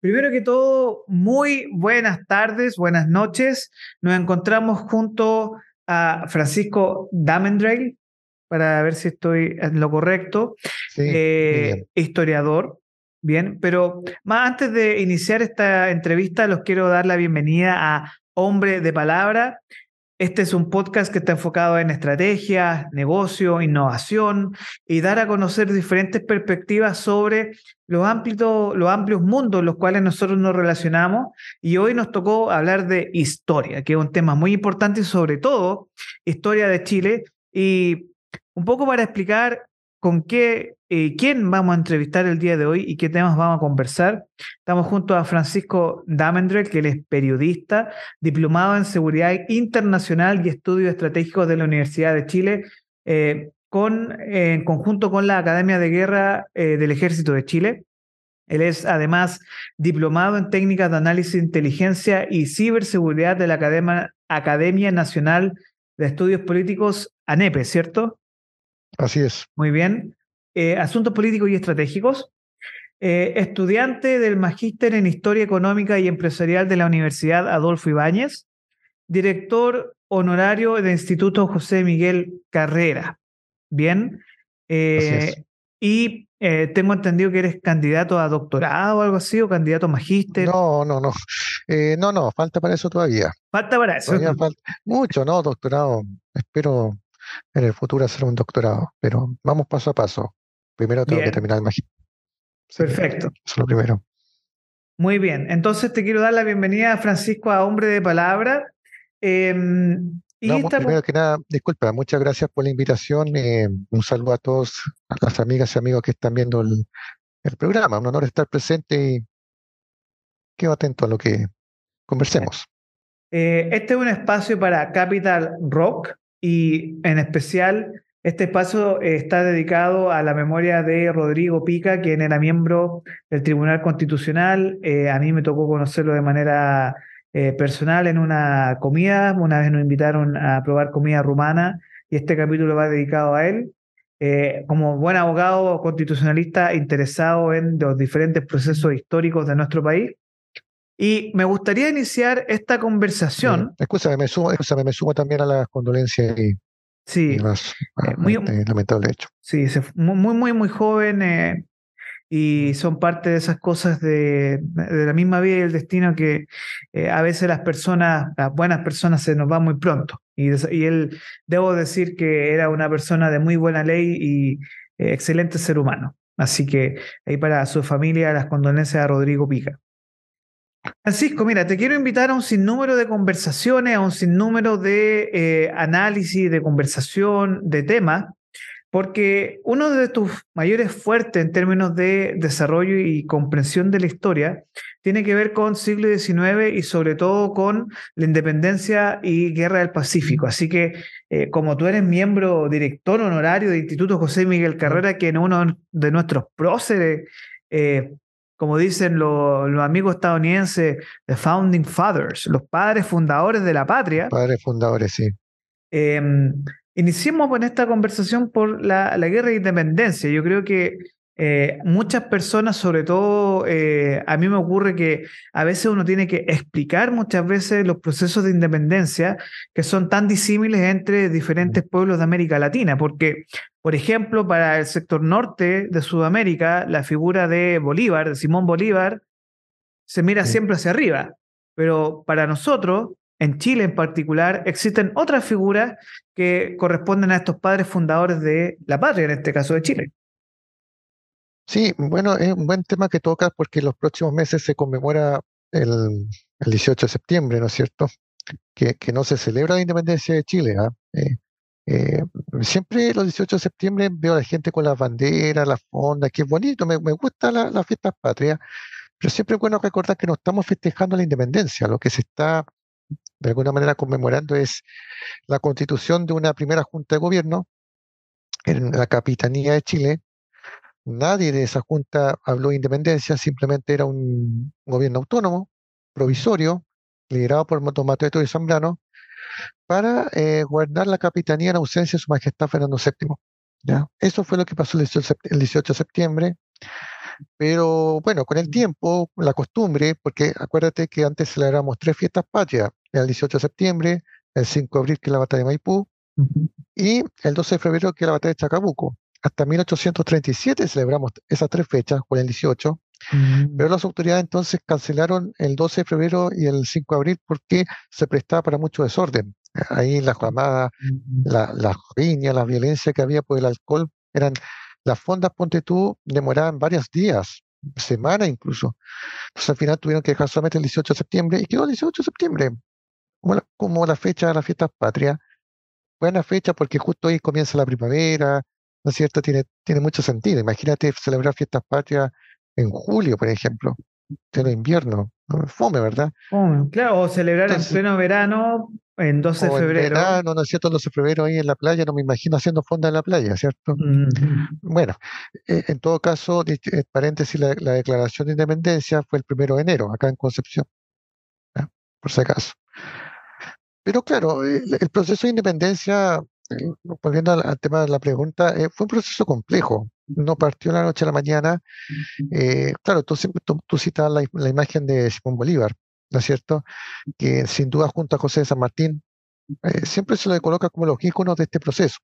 Primero que todo, muy buenas tardes, buenas noches. Nos encontramos junto a Francisco Damendrell, para ver si estoy en lo correcto, eh, historiador. Bien, pero más antes de iniciar esta entrevista, los quiero dar la bienvenida a Hombre de Palabra. Este es un podcast que está enfocado en estrategia, negocio, innovación y dar a conocer diferentes perspectivas sobre los, amplios, los amplios mundos en los cuales nosotros nos relacionamos. Y hoy nos tocó hablar de historia, que es un tema muy importante sobre todo historia de Chile. Y un poco para explicar con qué, eh, quién vamos a entrevistar el día de hoy y qué temas vamos a conversar. Estamos junto a Francisco Damendrell, que él es periodista, diplomado en Seguridad Internacional y Estudios Estratégicos de la Universidad de Chile, eh, con, en conjunto con la Academia de Guerra eh, del Ejército de Chile. Él es además diplomado en técnicas de análisis de inteligencia y ciberseguridad de la Academia, Academia Nacional de Estudios Políticos, ANEPE, ¿cierto? Así es. Muy bien. Eh, asuntos políticos y estratégicos. Eh, estudiante del Magíster en Historia Económica y Empresarial de la Universidad Adolfo Ibáñez. Director honorario del Instituto José Miguel Carrera. Bien. Eh, y tengo entendido que eres candidato a doctorado o algo así, o candidato a magíster. No, no, no. no, no, falta para eso todavía. Falta para eso. Mucho, ¿no? Doctorado. Espero en el futuro hacer un doctorado, pero vamos paso a paso. Primero tengo que terminar el magíster. Perfecto. Eso es lo primero. Muy bien, entonces te quiero dar la bienvenida a Francisco a Hombre de Palabra. Em, y primero que nada, disculpa, muchas gracias por la invitación. Eh, un saludo a todos, a las amigas y amigos que están viendo el, programa. Un honor estar presente y quedo atento a lo que conversemos. Eh, este es un espacio para Capital Rock, y en especial este espacio está dedicado a la memoria de Rodrigo Pica, quien era miembro del Tribunal Constitucional. Eh, a mí me tocó conocerlo de manera eh, personal en una comida. Una vez nos invitaron a probar comida rumana y este capítulo va dedicado a él. Eh, como buen abogado constitucionalista interesado en los diferentes procesos históricos de nuestro país. Y me gustaría iniciar esta conversación. escúchame, me sumo, me sumo también a las condolencias y, sí, eh, muy, este lamentable hecho. Sí, muy, muy, muy joven eh, y son parte de esas cosas de, de, la misma vida y el destino que eh, a veces las personas, las buenas personas se nos van muy pronto. Y, y él, debo decir que era una persona de muy buena ley y excelente ser humano. Así que ahí para su familia las condolencias a Rodrigo Pica. Francisco, mira, te quiero invitar a un sinnúmero de conversaciones, a un sinnúmero de eh, análisis, de conversación, de temas, porque uno de tus mayores fuertes en términos de desarrollo y comprensión de la historia tiene que ver con siglo XIX y sobre todo con la independencia y guerra del Pacífico. Así que, eh, como tú eres miembro director honorario del Instituto José Miguel Carrera, que es uno de nuestros próceres, eh, como dicen los, amigos estadounidenses, the founding fathers, los padres fundadores de la patria. Padres fundadores, sí. Eh, iniciemos con esta conversación por la, la, guerra de independencia. Yo creo que eh, muchas personas, sobre todo eh, a mí me ocurre que a veces uno tiene que explicar muchas veces los procesos de independencia que son tan disímiles entre diferentes pueblos de América Latina, porque, por ejemplo, para el sector norte de Sudamérica, la figura de Bolívar, de Simón Bolívar, se mira siempre hacia arriba, pero para nosotros, en Chile en particular, existen otras figuras que corresponden a estos padres fundadores de la patria, en este caso de Chile. Sí, bueno, es un buen tema que tocas porque en los próximos meses se conmemora el, 18 de septiembre, ¿no es cierto? Que, no se celebra la independencia de Chile. ¿ah? Eh, eh, siempre los 18 de septiembre veo a la gente con las banderas, las fondas, que es bonito, me, me gusta la, la fiesta patria, pero siempre es bueno recordar que no estamos festejando la independencia, lo que se está de alguna manera conmemorando es la constitución de una primera junta de gobierno en la capitanía de Chile, Nadie de esa junta habló de independencia, simplemente era un gobierno autónomo, provisorio, liderado por Mateo y Zambrano, para eh, guardar la capitanía en ausencia de su majestad Fernando VII. ¿ya? Eso fue lo que pasó el 18, de septiembre. Pero bueno, con el tiempo, la costumbre, porque acuérdate que antes celebramos tres fiestas patrias, el 18 de septiembre, el 5 de abril, que es la batalla de Maipú, y el 12 de febrero, que es la batalla de Chacabuco. Hasta 1837 celebramos esas tres fechas, con el 18, Mm. pero las autoridades entonces cancelaron el 12 de febrero y el 5 de abril porque se prestaba para mucho desorden. Ahí la llamada, la, la riña, la violencia que había por el alcohol, eran las fondas, ponte tú, demoraban varios días, semanas incluso. Entonces al final tuvieron que dejar solamente el 18 de septiembre y quedó el 18 de septiembre como la, como la fecha de las fiestas patrias. Buena fecha porque justo ahí comienza la primavera, ¿no es cierto? Tiene, tiene mucho sentido. Imagínate celebrar fiestas patrias en julio, por ejemplo, pleno invierno. ¿no? Fome, ¿verdad? Oh, claro, o celebrar Entonces- en pleno verano, en 12 de O en febrero. verano, ¿no es cierto? El 12 de febrero ahí en la playa, no me imagino haciendo fonda en la playa, ¿cierto? Mm. Bueno, eh, en todo caso, eh, paréntesis, la, la declaración de independencia fue el primero de enero, acá en Concepción, por si acaso. Pero claro, el, el proceso de independencia, eh, volviendo al, al tema de la pregunta, eh, fue un proceso complejo. No partió la noche a la mañana. Eh, claro, tú, tú, tú citas la, la imagen de Simón Bolívar, ¿no es cierto? Que sin duda junto a José de San Martín, eh, siempre se le coloca como los íconos de este proceso.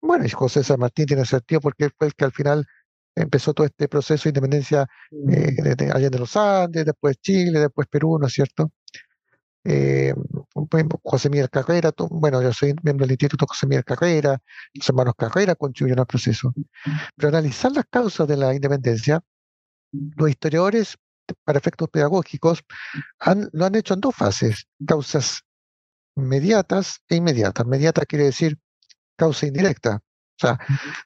Bueno, y José de San Martín tiene sentido porque él fue el que al final empezó todo este proceso de independencia eh, de, de Allende los Andes, después Chile, después Perú, ¿no es cierto? Eh, José Miguel Carrera, bueno, yo soy miembro del Instituto José Miguel Carrera, los hermanos Carrera contribuyeron al proceso. Pero analizar las causas de la independencia, los historiadores, para efectos pedagógicos, han- lo han hecho en dos fases, causas mediatas e inmediatas. Mediata quiere decir causa indirecta. O sea,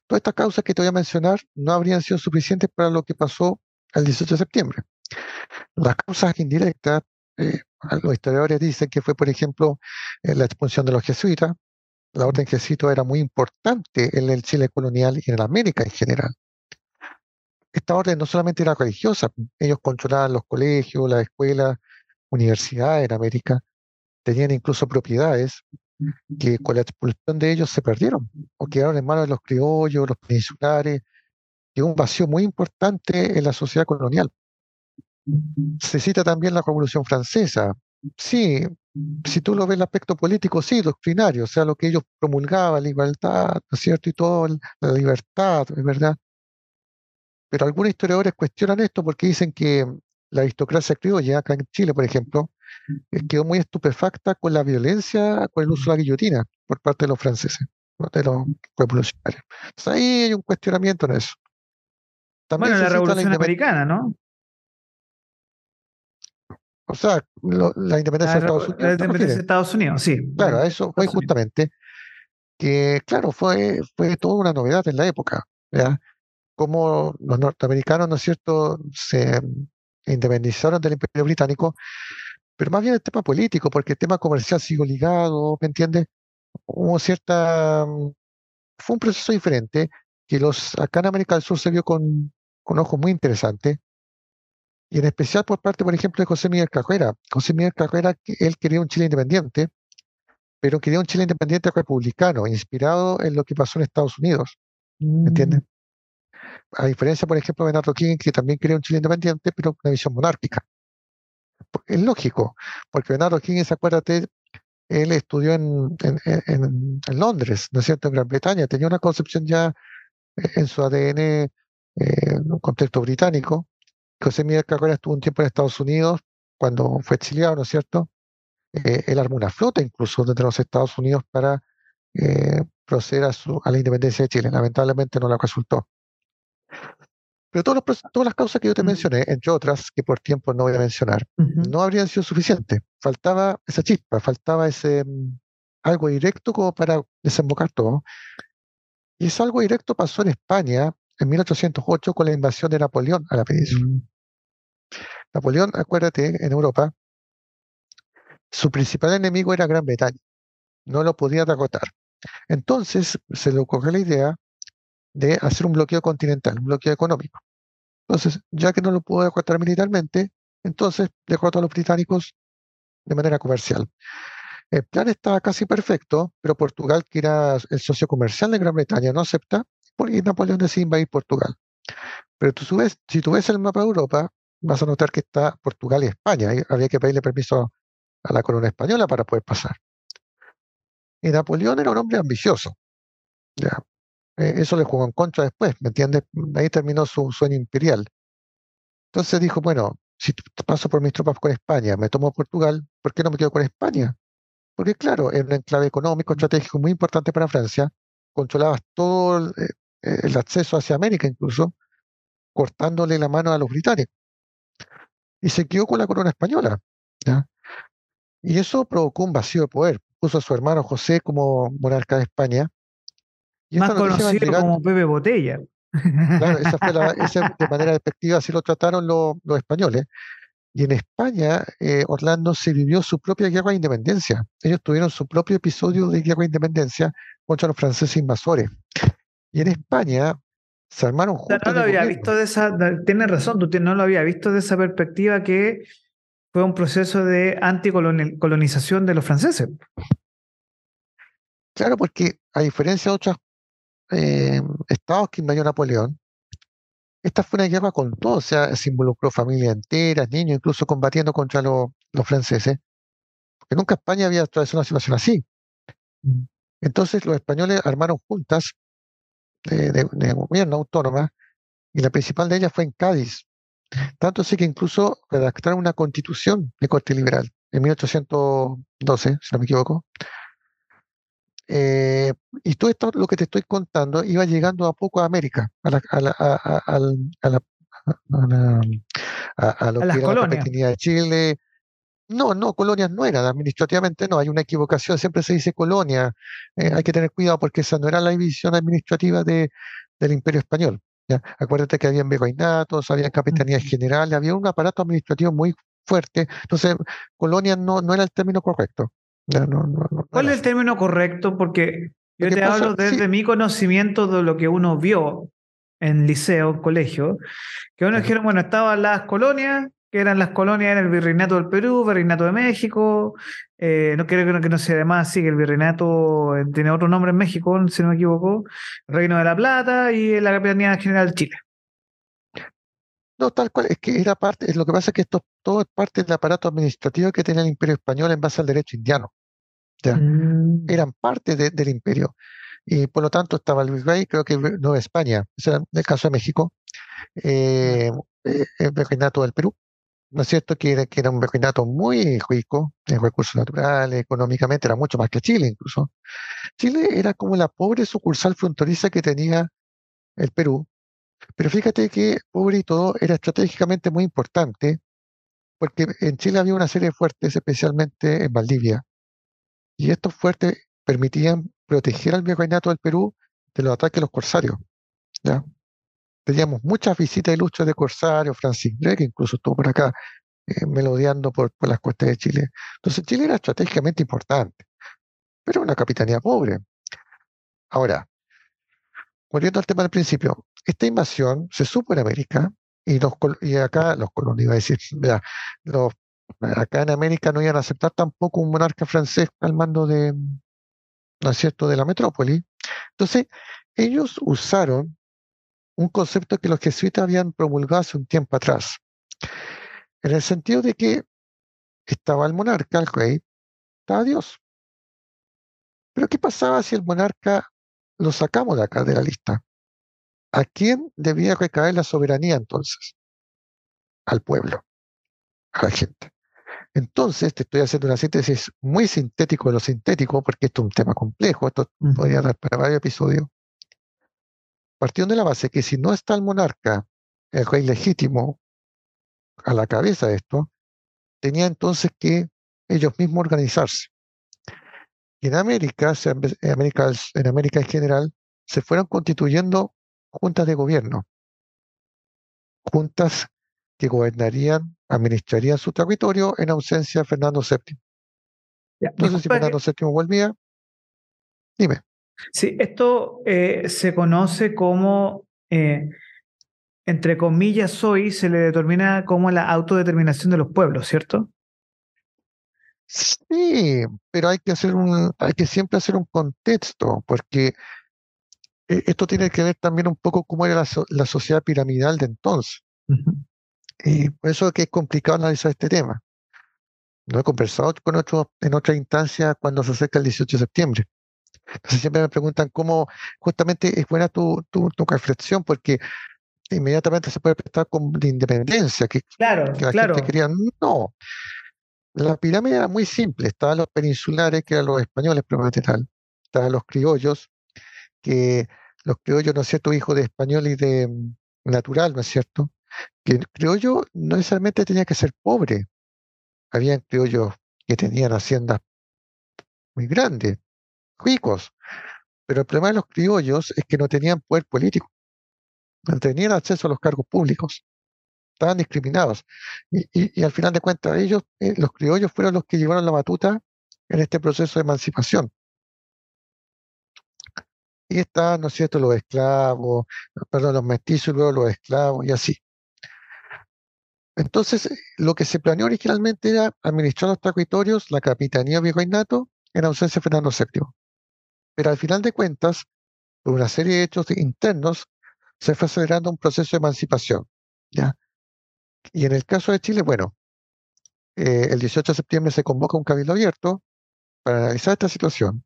todas estas causas que te voy a mencionar no habrían sido suficientes para lo que pasó el 18 de septiembre. Las causas indirectas, eh, los historiadores dicen que fue, por ejemplo, eh, la expulsión de los jesuitas. La orden jesuita era muy importante en el Chile colonial y en América en general. Esta orden no solamente era religiosa, ellos controlaban los colegios, las escuelas, universidades en América, tenían incluso propiedades que con la expulsión de ellos se perdieron o quedaron en manos de los criollos, los peninsulares, y un vacío muy importante en la sociedad colonial. Se cita también la Revolución Francesa. Sí, si tú lo ves el aspecto político, sí, doctrinario, o sea, lo que ellos promulgaban, la igualdad, ¿no es cierto? Y todo, la libertad, es verdad. Pero algunos historiadores cuestionan esto porque dicen que la aristocracia criolla, acá en Chile, por ejemplo, eh, quedó muy estupefacta con la violencia, con el uso de la guillotina por parte de los franceses, de los revolucionarios. Entonces ahí hay un cuestionamiento en eso. También Bueno, la Revolución Americana, ¿no? O sea, lo- la independencia de Estados Unidos. la ¿te independencia de? Estados Unidos, sí. Claro, eso fue justamente que, claro, fue, fue toda una novedad en la época, ¿ya? Cómo los norteamericanos, ¿no es cierto?, se independizaron del Imperio Británico, pero más bien el tema político, porque el tema comercial siguió ligado, ¿me entiendes? Hubo cierta, fue un proceso diferente que los, acá en América del Sur se vio con, con ojos muy interesantes, y en especial por parte, por ejemplo, de José Miguel Carrera. José Miguel Carrera, que él quería un Chile independiente, pero quería un Chile independiente republicano, inspirado en lo que pasó en Estados Unidos, ¿me entiendes? A diferencia, por ejemplo, de Bernardo King, que también quería un Chile independiente, pero con una visión monárquica. Es lógico, porque Bernardo Higgins, acuérdate, él estudió en, en- en- en- en Londres, ¿no es cierto?, en Gran Bretaña, tenía una concepción ya eh, en su ADN, eh, en un contexto británico. José Miguel Carrera estuvo un tiempo en Estados Unidos cuando fue exiliado, ¿no es cierto? Eh, él armó una flota incluso desde los Estados Unidos para eh, proceder a, su- a la independencia de Chile. Lamentablemente no la resultó. Pero todos los todas las causas que yo te mencioné, entre otras, que por tiempo no voy a mencionar, Ujú. no habrían sido suficientes. Faltaba esa chispa, faltaba ese mm, algo directo como para desembocar todo. Y ese algo directo pasó en España en 1808 con la invasión de Napoleón a la península. Mm. Napoleón, acuérdate, en Europa, su principal enemigo era Gran Bretaña. No lo podía derrotar. Entonces se le ocurrió la idea de hacer un bloqueo continental, un bloqueo económico. Entonces, ya que no lo pudo derrotar militarmente, entonces derrotó a los británicos de manera comercial. El plan estaba casi perfecto, pero Portugal, que era el socio comercial de Gran Bretaña, no acepta, porque Napoleón decide invadir Portugal. Pero tú ves, si tú ves el mapa de Europa, vas a notar que está Portugal y España. Y había que pedirle permiso a la corona española para poder pasar. Y Napoleón era un hombre ambicioso. Ya. Eh, eso le jugó en contra después, ¿me entiendes? Ahí terminó su sueño imperial. Entonces dijo, bueno, si paso por mis tropas con España, me tomo Portugal, ¿por qué no me quedo con España? Porque claro, era un enclave económico, estratégico muy importante para Francia, controlabas todo eh, el acceso hacia América incluso, cortándole la mano a los británicos. Y se quedó con la corona española. ¿ya? Y eso provocó un vacío de poder. Puso a su hermano José como monarca de España. Y Más conocido como Pepe Botella. Claro, esa fue la, esa, de manera despectiva, así lo trataron los, los españoles. Y en España, eh, Orlando se vivió su propia guerra de independencia. Ellos tuvieron su propio episodio de guerra de independencia contra los franceses invasores. Y en España se armaron juntos. No, lo había visto de esa, tienes razón, tú no lo había visto de esa perspectiva que fue un proceso de anticolonización de los franceses. Claro, porque a diferencia de otros eh, estados que invadió Napoleón, esta fue una guerra con todo, o sea, se involucró familias enteras, niños, incluso combatiendo contra los franceses, porque nunca España había atravesado una situación así. Mm. Entonces los españoles armaron juntas de, gobierno autónoma, y la principal de ellas fue en Cádiz. Tanto así que incluso redactaron una constitución de corte liberal en 1812, si no me equivoco. Eh, y todo esto, lo que te estoy contando, iba llegando a poco a América, a, la, a, la, a, a, la, a, lo que era la pequeña de Chile, no, no, colonias no eran, administrativamente no, hay una equivocación, siempre se dice colonia, eh, hay que tener cuidado porque esa no era la división administrativa de, del Imperio Español. ¿ya? Acuérdate que había virreinatos, había capitanías generales, había un aparato administrativo muy fuerte, entonces colonia no, no era el término correcto. ¿Cuál es el término correcto? Porque yo te hablo desde mi conocimiento de lo que uno vio en liceo, en colegio, que uno dijeron, bueno, estaban las colonias, que eran las colonias en el Virreinato del Perú, Virreinato de México, eh, no creo que no, sea además, sí, que el Virreinato eh, tiene otro nombre en México, si no me equivoco, Reino de la Plata y la Capitanía General de Chile. No, tal cual, es que era parte, lo que pasa es que esto todo es parte del aparato administrativo que tenía el Imperio Español en base al derecho indiano. ¿ya? Mm. Eran parte del imperio. Y por lo tanto estaba el virrey, creo que Nueva España, ese era el caso de México, eh, el virreinato del Perú, ¿no es cierto? Que era, que era un virreinato muy rico en recursos naturales, económicamente, era mucho más que Chile incluso. Chile era como la pobre sucursal fronteriza que tenía el Perú, pero fíjate que, pobre y todo, era estratégicamente muy importante, porque en Chile había una serie de fuertes, especialmente en Valdivia, y estos fuertes permitían proteger al virreinato del Perú de los ataques de los corsarios. ¿ya? Teníamos muchas visitas ilustres de corsarios, Francis Drake incluso estuvo por acá eh, melodiando por, las costas de Chile. Entonces Chile era estratégicamente importante, pero una capitanía pobre. Ahora, volviendo al tema del principio, esta invasión se supo en América y, los, y acá los colonos, iba a decir, los, acá en América no iban a aceptar tampoco un monarca francés al mando de, ¿no cierto?, de la metrópoli. Entonces, ellos usaron un concepto que los jesuitas habían promulgado hace un tiempo atrás, en el sentido de que estaba el monarca, el rey, estaba Dios. Pero ¿qué pasaba si el monarca lo sacamos de acá de la lista? ¿A quién debía recaer la soberanía entonces? Al pueblo, a la gente. Entonces, te estoy haciendo una síntesis muy sintético de lo sintético, porque esto es un tema complejo, esto podría dar para varios episodios partiendo de la base que si no está el monarca, el rey legítimo, a la cabeza de esto, tenía entonces que ellos mismos organizarse. Y en América, en América, en América en general, se fueron constituyendo juntas de gobierno, juntas que gobernarían, administrarían su territorio en ausencia de Fernando VII. Entonces, si Fernando VII volvía, dime. Sí, esto eh, se conoce como, eh, entre comillas, hoy se le determina como la autodeterminación de los pueblos, ¿cierto? Sí, pero hay que hacer un, hay que siempre hacer un contexto, porque eh, esto tiene que ver también un poco cómo era la, la sociedad piramidal de entonces. Y por eso es que es complicado analizar este tema. No he conversado con otros en otra instancia cuando se acerca el 18 de septiembre. Entonces siempre me preguntan cómo, justamente es buena tu, tu, tu reflexión, porque inmediatamente se puede prestar con la independencia, que, claro, que la claro. gente quería. No. La pirámide era muy simple. Estaban los peninsulares, que eran los españoles tal. Estaban los criollos, que los criollos, ¿no es cierto?, hijos de español y de mm, natural, ¿no es cierto? Que el criollo no necesariamente tenía que ser pobre. Habían criollos que tenían haciendas muy grandes, ricos. Pero el problema de los criollos es que no tenían poder político. No tenían acceso a los cargos públicos. Estaban discriminados. Y, al final de cuentas, ellos, eh, los criollos, fueron los que llevaron la batuta en este proceso de emancipación. Y están, ¿no es cierto?, los esclavos, perdón, los mestizos y luego los esclavos y así. Entonces, lo que se planeó originalmente era administrar los territorios, la capitanía virreinato, en ausencia de Fernando VII. Pero al final de cuentas, por una serie de hechos internos, se fue acelerando un proceso de emancipación. ¿ya? Y en el caso de Chile, bueno, eh, el 18 de septiembre se convoca un cabildo abierto para analizar esta situación.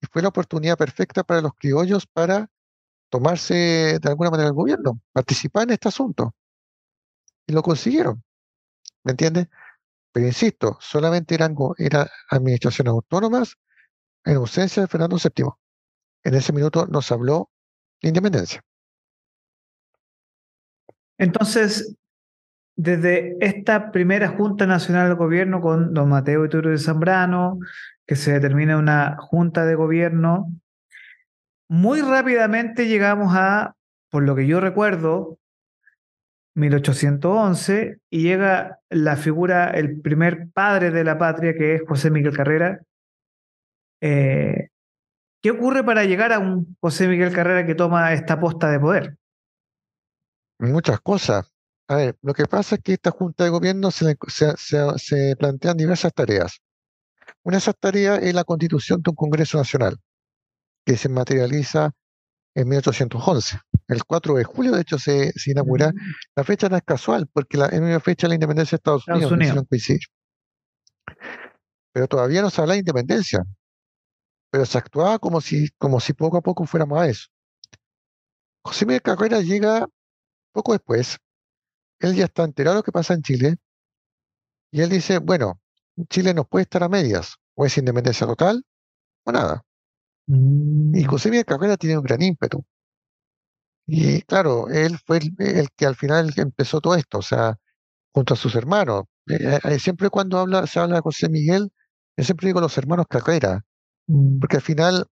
Y fue la oportunidad perfecta para los criollos para tomarse de alguna manera el gobierno, participar en este asunto. Y lo consiguieron. ¿Me entiendes? Pero insisto, solamente eran, eran administraciones autónomas en ausencia de Fernando VII. En ese minuto nos habló de independencia. Entonces, desde esta primera Junta Nacional de Gobierno con don Mateo Iturbe de Zambrano, que se determina una Junta de Gobierno, muy rápidamente llegamos a, por lo que yo recuerdo, 1811, y llega la figura, el primer padre de la patria, que es José Miguel Carrera. Eh, ¿Qué ocurre para llegar a un José Miguel Carrera que toma esta posta de poder? Muchas cosas. A ver, lo que pasa es que esta Junta de Gobierno se, se, plantean diversas tareas. Una de esas tareas es la constitución de un Congreso Nacional, que se materializa en 1811. El 4 de julio, de hecho, se, inaugura. Mm. La fecha no es casual, porque la, es la fecha de la independencia de Estados, Unidos. Pero todavía no se habla de independencia. Pero se actuaba como si, como si poco a poco fuéramos a eso. José Miguel Carrera llega poco después, él ya está enterado de lo que pasa en Chile y él dice, bueno, Chile no puede estar a medias, o es independencia total o nada. Y mm. José Miguel Carrera tiene un gran ímpetu. Y claro, él fue el, que al final empezó todo esto, o sea, junto a sus hermanos. Eh, eh, eh, siempre cuando habla, se habla de José Miguel, yo siempre digo los hermanos Carrera. Porque al final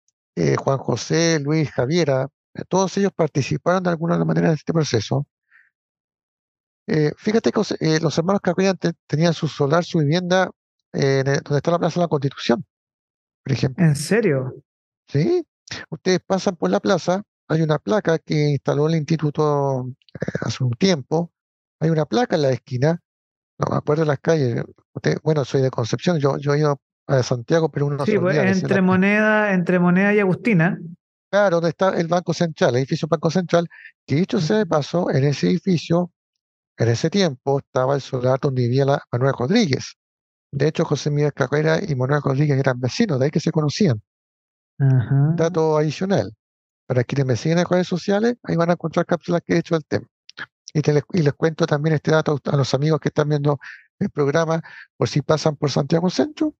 Juan José, Luis, Javiera, todos ellos participaron de alguna manera en este proceso. Eh, fíjate que eh, los hermanos Carrera tenían su solar, su vivienda, eh, donde está la Plaza de la Constitución, por ejemplo. ¿En serio? Sí. Ustedes pasan por la plaza, hay una placa que instaló el instituto hace un tiempo, hay una placa en la esquina, no me acuerdo de las calles, bueno, soy de Concepción, yo, yo he ido a Santiago, pero uno Sí, pues, entre, moneda, entre Moneda y Agustina. Claro, donde está el Banco Central, el edificio Banco Central, que dicho sea de paso, en ese edificio en ese tiempo estaba el solar donde vivía la Manuel Rodríguez. De hecho, José Miguel Carrera y Manuel Rodríguez eran vecinos, de ahí que se conocían. Dato adicional. Para quienes me siguen en redes sociales, ahí van a encontrar cápsulas que he hecho del tema. Y, les cuento también este dato a los amigos que están viendo el programa, por si pasan por Santiago Centro,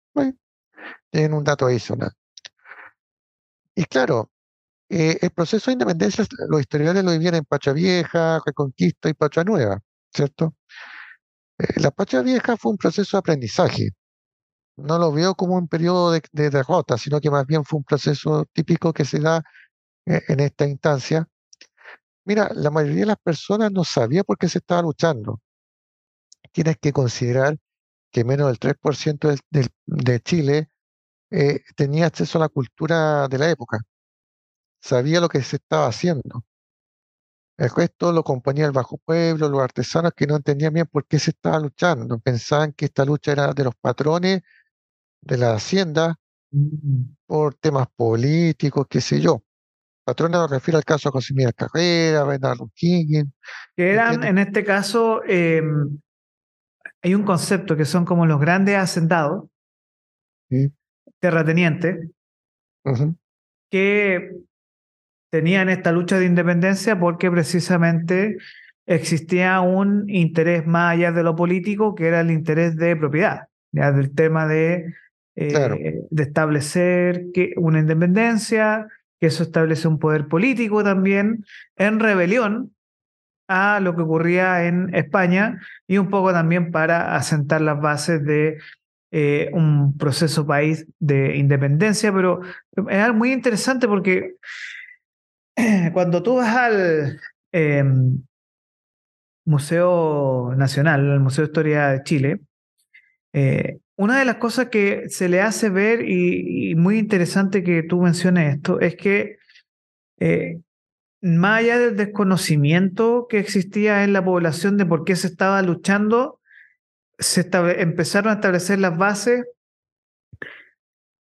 tienen un dato adicional. Y claro, eh, el proceso de independencia, los historiadores lo vivían en Pacha Vieja, Reconquista y Pacha Nueva. ¿cierto? Eh, la Pacha Vieja fue un proceso de aprendizaje. No lo veo como un periodo de, derrota, sino que más bien fue un proceso típico que se da eh, en esta instancia. Mira, la mayoría de las personas no sabía por qué se estaba luchando. Tienes que considerar que menos del 3% de Chile eh, tenía acceso a la cultura de la época. Sabía lo que se estaba haciendo. El resto lo componía el bajo pueblo, los artesanos que no entendían bien por qué se estaba luchando. Pensaban que esta lucha era de los patrones de la hacienda mm. por temas políticos, qué sé yo. patrones me refiero al caso de Miguel Carrera, Bernardo Higgins. Que eran, en este caso, em, hay un concepto que son como los grandes hacendados, terratenientes, que tenían esta lucha de independencia porque precisamente existía un interés más allá de lo político, que era el interés de propiedad, ya del tema de, eh, de establecer que una independencia, que eso establece un poder político también, en rebelión a lo que ocurría en España y un poco también para asentar las bases de eh, un proceso país de independencia, pero es muy interesante porque cuando tú vas al em, Museo Nacional, al Museo de Historia de Chile, eh, una de las cosas que se le hace ver, y, muy interesante que tú menciones esto, es que eh, más allá del desconocimiento que existía en la población de por qué se estaba luchando, se empezaron a establecer las bases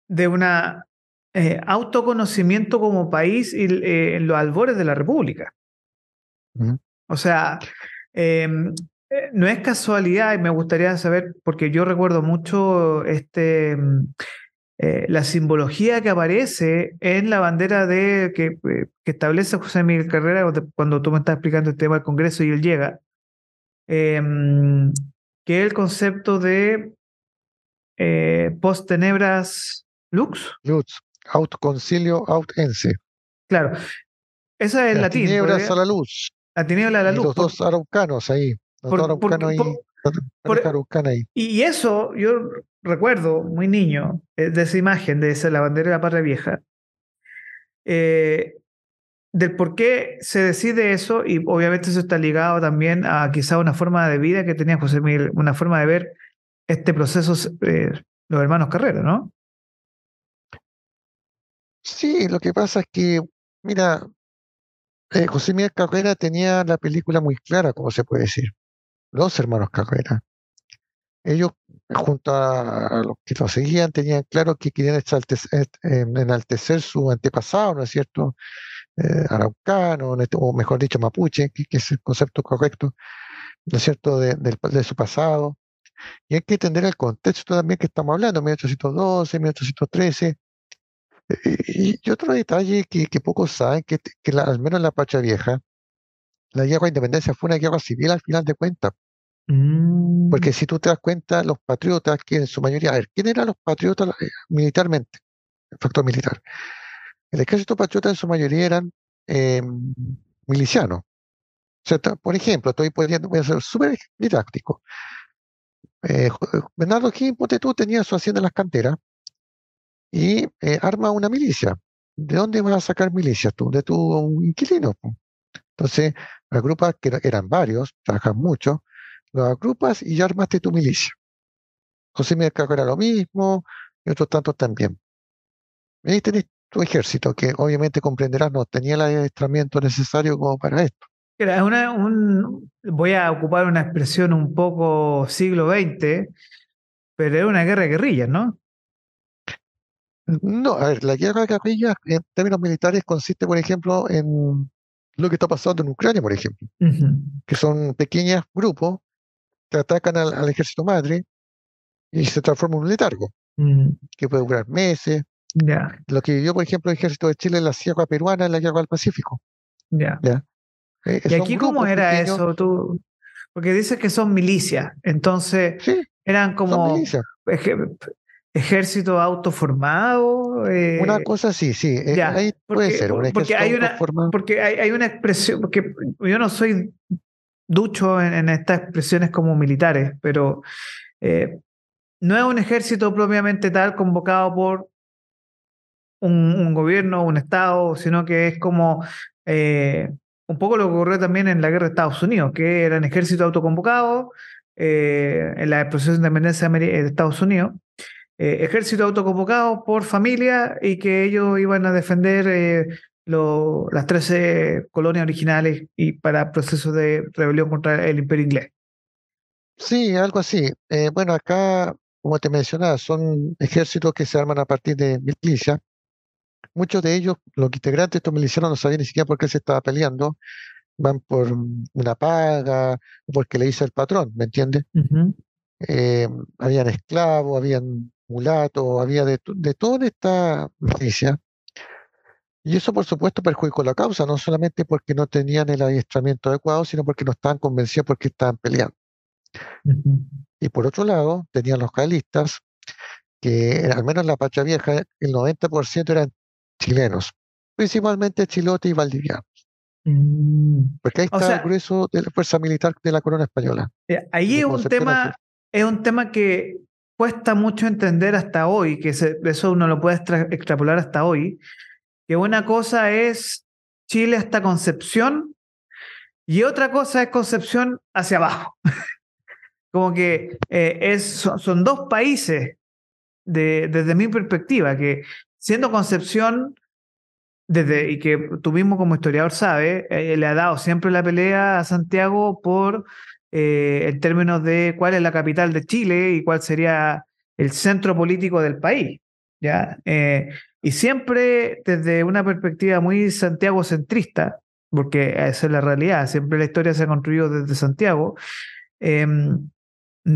de un eh, autoconocimiento como país y, eh, en los albores de la República. O sea, em, eh, no es casualidad y me gustaría saber, porque yo recuerdo mucho este, mm, la simbología que aparece en la bandera de, que, que, establece José Miguel Carrera cuando tú me estás explicando el tema del Congreso y él llega. Em, que es el concepto de eh, post tenebras lux. Lux, aut concilio aut ense. Claro, esa es la latín. Tinieblas a la luz. La tiniebla a la luz. los dos araucanos ahí. Los dos araucanos ahí. Y eso yo recuerdo, muy niño, eh, de esa imagen de esa, la bandera de la patria vieja. Eh, del por qué se decide eso, y obviamente eso está ligado también a quizá una forma de vida que tenía José Miguel, una forma de ver este proceso, eh, los hermanos Carrera, ¿no? Sí, lo que pasa es que, mira, eh, José Miguel Carrera tenía la película muy clara, como se puede decir. Los hermanos Carrera. Ellos, junto a los que lo seguían, tenían claro que querían enaltecer su antepasado, ¿no es cierto? eh, araucano, este, o mejor dicho, mapuche, que, es el concepto correcto, ¿no es cierto?, de, de, su pasado. Y hay que entender el contexto también que estamos hablando, 1812, 1813. Y, otro detalle que, que pocos saben, que, que al menos en la Pacha Vieja, la guerra de independencia fue una guerra civil al final de cuentas. Porque mm. si tú te das cuenta, los patriotas, que en su mayoría, a ver, ¿quién eran los patriotas eh, militarmente? El factor militar. El ejército patriota en su mayoría eran eh, milicianos. por ejemplo, estoy poniendo, voy a ser súper didáctico. Eh, Bernardo King, tú, tenía su hacienda en las canteras y eh, arma una milicia. ¿De dónde vas a sacar milicias tú? De tu inquilino. Entonces, agrupas, que eran varios, trabajan mucho, los agrupas y ya armaste tu milicia. José Miguel era lo mismo, y otros tantos también. Ahí tenés tu ejército, que obviamente comprenderás no tenía el adiestramiento necesario como para esto. Era una, un, voy a ocupar una expresión un poco siglo XX, pero era una guerra de guerrillas, ¿no? No, a ver, la guerra de guerrillas en términos militares consiste, por ejemplo, en lo que está pasando en Ucrania, por ejemplo, que son pequeños grupos que atacan al, ejército madre y se transforman en un letargo, que puede durar meses, lo que vivió, por ejemplo, el ejército de Chile en la sierra peruana en la guerra del Pacífico. Ya. Eh, ¿Y aquí cómo era eso? Tú, porque dices que son milicias, entonces eran como ejército autoformado. Eh, una cosa sí, sí, eh, ahí puede ser. porque, hay una, porque hay, una expresión, porque yo no soy ducho en, estas expresiones como militares, pero no es un ejército propiamente tal convocado por un, gobierno, un Estado, sino que es como eh, un poco lo que ocurrió también en la guerra de Estados Unidos, que eran ejércitos autoconvocados eh, en la proceso de independencia de Estados Unidos, eh, ejército autoconvocado por familia y que ellos iban a defender las 13 colonias originales y para procesos de rebelión contra el imperio inglés. Sí, algo así. bueno, acá, como te mencionaba, son ejércitos que se arman a partir de milicias muchos de ellos, los integrantes de estos milicianos no sabían ni siquiera por qué se estaba peleando, van por una paga, porque le hizo el patrón, ¿me entiendes? Eh, habían esclavos, habían mulatos, había de, de toda esta milicia. Y eso, por supuesto, perjudicó la causa, no solamente porque no tenían el adiestramiento adecuado, sino porque no estaban convencidos porque estaban peleando. Y por otro lado, tenían los realistas, que al menos en la Pacha Vieja, el 90% eran chilenos, principalmente chilote y valdivianos. Mm. Porque ahí está el grueso de la fuerza militar de la corona española. Eh, ahí es un tema, es un tema que cuesta mucho entender hasta hoy, que eso uno lo puede extrapolar hasta hoy, que una cosa es Chile hasta Concepción y otra cosa es Concepción hacia abajo. Como que eh, es, son, dos países desde mi perspectiva, que siendo Concepción, desde, y que tú mismo como historiador sabes, eh, le ha dado siempre la pelea a Santiago por eh, en términos de cuál es la capital de Chile y cuál sería el centro político del país. ¿Ya? Eh, y siempre desde una perspectiva muy Santiago centrista, porque esa es la realidad, siempre la historia se ha construido desde Santiago. Em,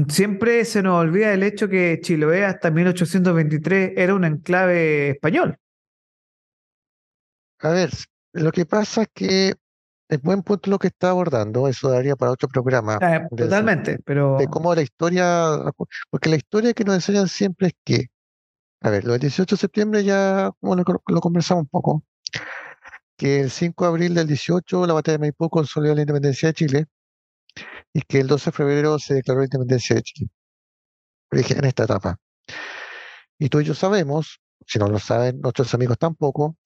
siempre se nos olvida el hecho que Chiloé hasta 1823 era un enclave español. A ver, lo que pasa es que es buen punto lo que está abordando, eso daría para otro programa. Ah, totalmente, pero... De cómo la historia, porque la historia que nos enseñan siempre es que, a ver, lo del 18 de septiembre ya lo, conversamos un poco, que el 5 de abril del 18 la batalla de Maipú consolidó la independencia de Chile y que el 12 de febrero se declaró la independencia de Chile. En esta etapa. Y tú y yo sabemos si no lo saben nuestros amigos tampoco,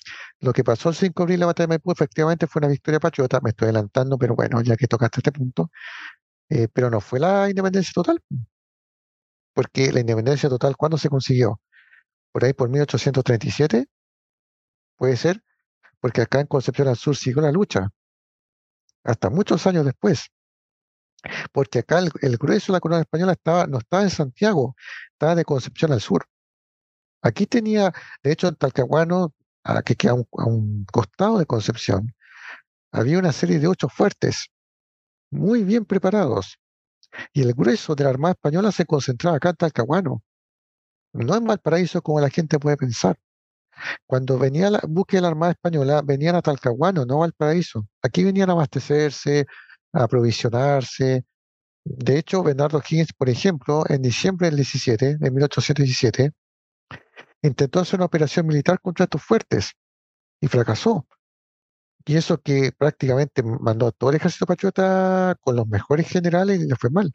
lo que pasó el 5 de abril la batalla de Maipú efectivamente fue una victoria patriota, me estoy adelantando, pero bueno, ya que tocaste este punto, eh, pero no fue la independencia total, porque la independencia total, ¿cuándo se consiguió? Por ahí por 1837, puede ser, porque acá en Concepción al Sur siguió la lucha, hasta muchos años después. Porque acá el, grueso de la corona española estaba, no estaba en Santiago, estaba de Concepción al Sur. Aquí tenía, de hecho, en Talcahuano, a, que queda a un, costado de Concepción, había una serie de ocho fuertes, muy bien preparados. Y el grueso de la Armada Española se concentraba acá en Talcahuano. No en Valparaíso como la gente puede pensar. Cuando venía la búsqueda de la Armada Española, venían a Talcahuano, no a Valparaíso. Aquí venían a abastecerse, a aprovisionarse. De hecho, Bernardo Higgins, por ejemplo, en diciembre del 17, de 1817, intentó hacer una operación militar contra estos fuertes y fracasó. Y eso que prácticamente mandó a todo el ejército patriota con los mejores generales y le fue mal.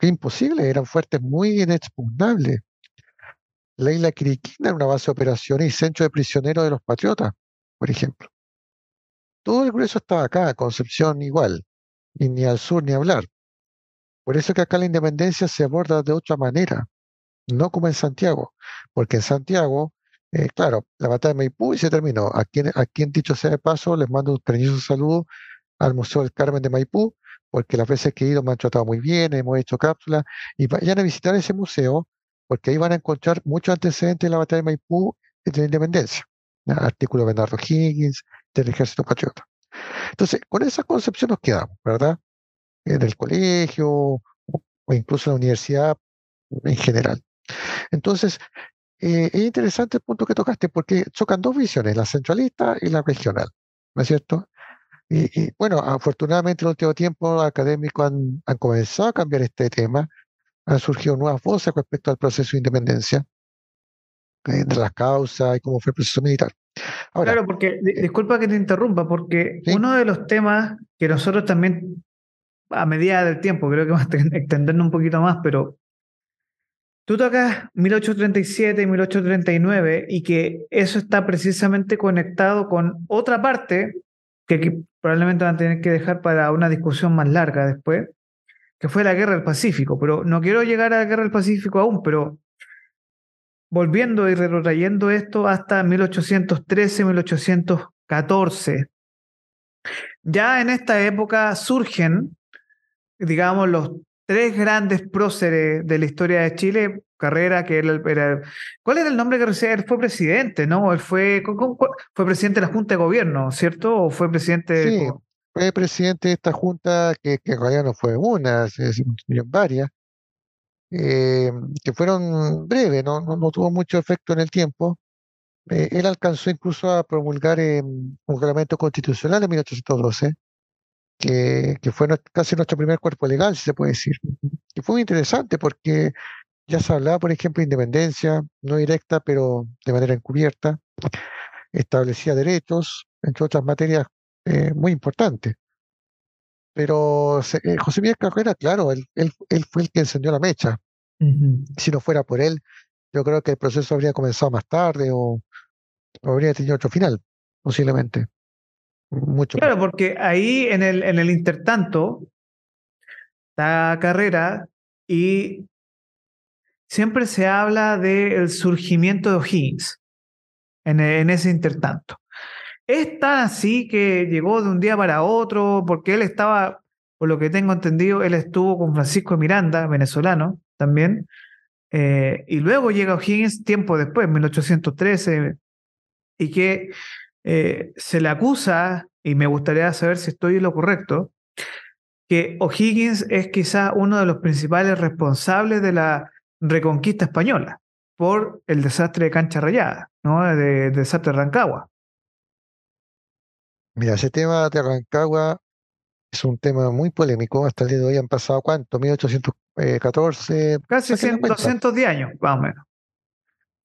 Imposible, eran fuertes muy inexpugnables. La isla Quiriquina era una base de operaciones y centro de prisioneros de los patriotas, por ejemplo. Todo el grueso estaba acá, Concepción igual, y ni al sur ni hablar. Por eso que acá la independencia se aborda de otra manera no como en Santiago, porque en Santiago, eh, claro, la batalla de Maipú y se terminó. Aquí, en dicho sea de paso, les mando un cariñoso saludo al Museo del Carmen de Maipú, porque las veces que he ido me han tratado muy bien, hemos hecho cápsulas, y vayan a visitar ese museo, porque ahí van a encontrar muchos antecedentes de la batalla de Maipú y de la independencia. Artículo de Bernardo Higgins, del Ejército Patriota. Entonces, con esa concepción nos quedamos, ¿verdad? En el colegio o incluso en la universidad en general. Entonces, eh, es interesante el punto que tocaste porque chocan dos visiones, la centralista y la regional, ¿no es cierto? Y, bueno, afortunadamente en el último tiempo académicos han, han, comenzado a cambiar este tema, han surgido nuevas voces respecto al proceso de independencia, eh, de las causas y cómo fue el proceso militar. claro, porque, disculpa que te interrumpa, porque uno de los temas que nosotros también, a medida del tiempo, creo que vamos a extendernos un poquito más, pero Tú tocas 1837 y 1839 y que eso está precisamente conectado con otra parte que, probablemente van a tener que dejar para una discusión más larga después, que fue la Guerra del Pacífico. Pero no quiero llegar a la Guerra del Pacífico aún, pero volviendo y retrotrayendo esto hasta 1813, 1814. Ya en esta época surgen, digamos, los tres grandes próceres de la historia de Chile, Carrera, que él era. ¿Cuál era el nombre que recibía? Él fue presidente, ¿no? Él fue, fue presidente de la Junta de Gobierno, ¿cierto? ¿O fue presidente? Sí, fue presidente de esta junta que, que en realidad no fue una, se en varias, eh, que fueron breves, ¿no? Tuvo mucho efecto en el tiempo. Eh, él alcanzó incluso a promulgar un reglamento constitucional en 1812, que, que fue casi nuestro primer cuerpo legal, si se puede decir. Y fue muy interesante porque ya se hablaba, por ejemplo, de independencia, no directa, pero de manera encubierta, establecía derechos, entre otras materias eh, muy importantes. Pero eh, José Miguel Carrera, claro, él, él, fue el que encendió la mecha. Si no fuera por él, yo creo que el proceso habría comenzado más tarde o, habría tenido otro final, posiblemente. Mucho claro, porque ahí en el, en el intertanto, está Carrera y siempre se habla del surgimiento de O'Higgins en, en, ese intertanto. Es tan así que llegó de un día para otro, porque él estaba, por lo que tengo entendido, él estuvo con Francisco Miranda, venezolano también, eh, y luego llega O'Higgins tiempo después, 1813, y que eh, se le acusa, y me gustaría saber si estoy en lo correcto, que O'Higgins es quizá uno de los principales responsables de la reconquista española por el desastre de Cancha Rayada, ¿no? De, desastre de Rancagua. Mira, ese tema de Rancagua es un tema muy polémico. Hasta el día de hoy han pasado, ¿cuánto? 1814. Casi 210 años, más o menos.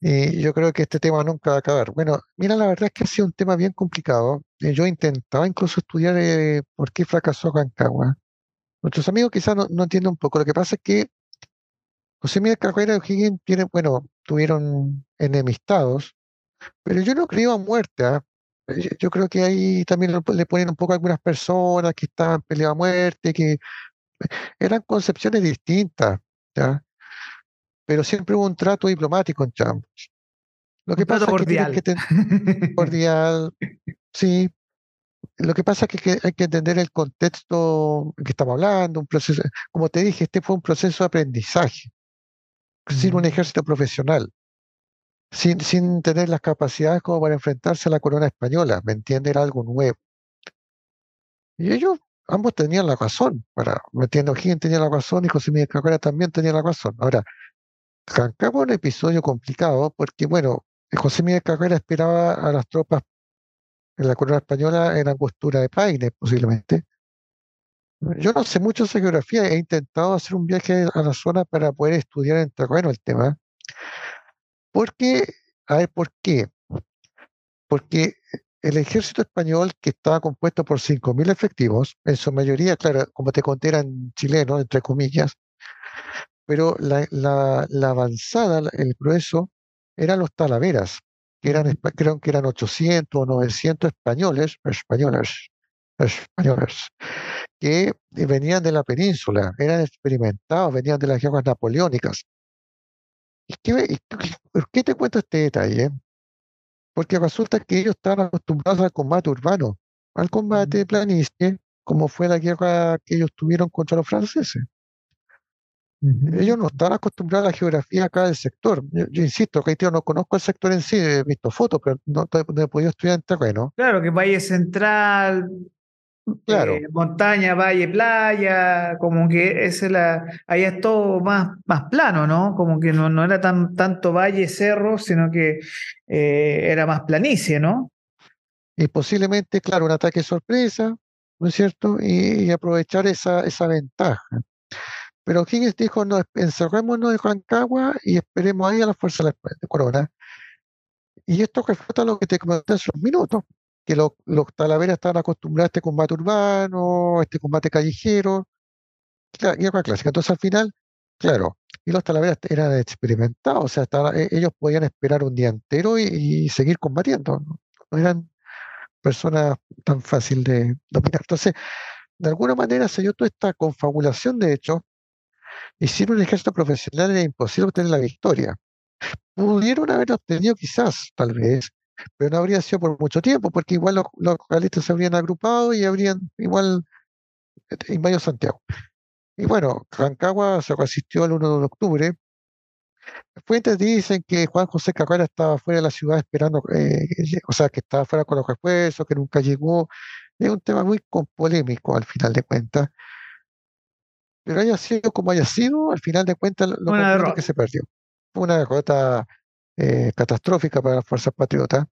Y yo creo que este tema nunca va a acabar. Bueno, mira, la verdad es que ha sido un tema bien complicado. Eh, yo intentaba incluso estudiar eh, por qué fracasó Rancagua. Nuestros amigos quizás no, no entienden un poco. Lo que pasa es que José Miguel Carrera y O'Higgins tienen, bueno, tuvieron enemistados, pero yo no creo a muerte. ¿ah? Yo, creo que ahí también le ponen un poco a algunas personas que estaban peleando a muerte, que eran concepciones distintas, ¿ya? Pero siempre hubo un trato diplomático entre ambos. Lo que pasa cordial. Es que, cordial, sí. Lo que pasa es que hay que entender el contexto en que estamos hablando, un proceso, como te dije, este fue un proceso de aprendizaje sin un ejército profesional, sin, sin tener las capacidades como para enfrentarse a la corona española, ¿me entiende? Era algo nuevo. Y ellos ambos tenían la razón, para, ¿me entiende? O'Higgins tenía la razón y José Miguel Cabrera también tenía la razón. Ahora, Rancagua un episodio complicado porque, bueno, José Miguel Carrera esperaba a las tropas en la corona española en Angostura de Paine, posiblemente, yo no sé mucho de geografía, he intentado hacer un viaje a la zona para poder estudiar en terreno el tema. Porque, a ver, ¿por qué? Porque el ejército español, que estaba compuesto por 5.000 efectivos, en su mayoría, claro, como te conté, eran chilenos, entre comillas, pero la, la, avanzada, el grueso, eran los talaveras, que eran, creo que eran 800 o 900 españoles, españoles, españoles, que venían de la península, eran experimentados, venían de las guerras napoleónicas. ¿Y qué, ¿Por qué te cuento este detalle? Porque resulta que ellos estaban acostumbrados al combate urbano, al combate de planicie, como fue la guerra que ellos tuvieron contra los franceses. Ellos no están acostumbrados a la geografía acá del sector. Yo, insisto, que yo no conozco el sector en sí, he visto fotos, pero no, no he podido estudiar en terreno. Claro, que Valle Central, Claro. Eh, montaña, valle, playa, como que ese la, ahí es todo más, más plano, ¿no? Como que no, no era tan, tanto valle, cerro, sino que eh, era más planicie, ¿no? Y posiblemente, claro, un ataque sorpresa, ¿no es cierto? Y, aprovechar esa, esa ventaja. Pero Higgins dijo, no, encerrémonos en Rancagua y esperemos ahí a la fuerza de Corona. Y esto refleja lo que te comenté hace unos minutos que los, talaveras estaban acostumbrados a este combate urbano, a este combate callejero, guerra clásica. Entonces al final, claro, y los talaveras eran experimentados, o sea, e, ellos podían esperar un día entero y, seguir combatiendo, ¿no? eran personas tan fácil de dominar. Entonces, de alguna manera se dio toda esta confabulación de hecho, y sin un ejército profesional era imposible obtener la victoria. Pudieron haber obtenido quizás, tal vez, pero no habría sido por mucho tiempo, porque igual los, los realistas se habrían agrupado y habrían igual invadido Santiago. Y bueno, Rancagua se resistió el 1 de octubre, Fuentes dicen que Juan José Carrera estaba fuera de la ciudad esperando, eh, o sea, que estaba fuera con los refuerzos, que nunca llegó. Es un tema muy polémico al final de cuentas. Pero haya sido como haya sido, al final de cuentas lo que se perdió. Fue una derrota eh, catastrófica para las fuerzas patriotas.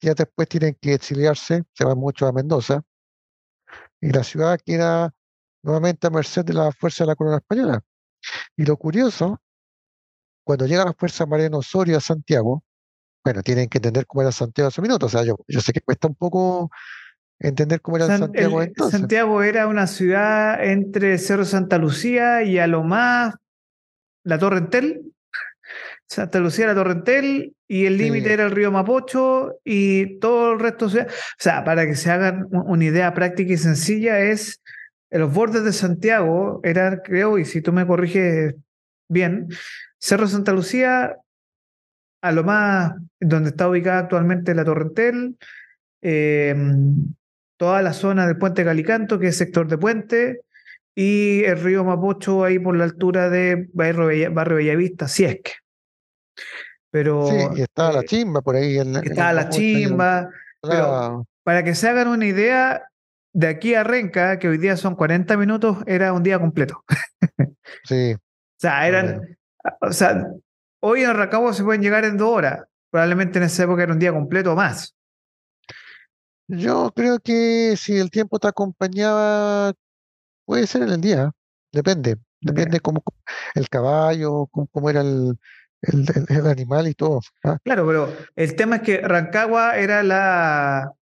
Ya después tienen que exiliarse, se van mucho a Mendoza, y la ciudad queda nuevamente a merced de la fuerza de la corona española. Y lo curioso, cuando llega la fuerza Mariano Osorio a Santiago, bueno, tienen que entender cómo era Santiago hace minutos. O sea, yo, yo sé que cuesta un poco entender cómo era Santiago entonces. Santiago era una ciudad entre Cerro Santa Lucía y a lo más la Torre Entel. Santa Lucía la Torrentel y el límite era el río Mapocho y todo el resto. O sea, para que se hagan una idea práctica y sencilla, es en los bordes de Santiago, era, creo, y si tú me corriges bien, Cerro Santa Lucía, a lo más donde está ubicada actualmente la Torrentel, em, toda la zona del puente Calicanto, que es sector de puente, y el río Mapocho ahí por la altura de Barrio, Barrio Bellavista, si es que. Pero, sí, y está la eh, chimba por ahí. está la chimba. Pero para que se hagan una idea, de aquí a Renca, que hoy día son 40 minutos, era un día completo. sí. O sea, eran. O sea, hoy en Rancagua se pueden llegar en dos horas. Probablemente en esa época era un día completo o más. Yo creo que si el tiempo te acompañaba, puede ser en el día. Depende. Depende cómo el caballo, cómo era el, el, animal y todo. Claro, pero el tema es que Rancagua era la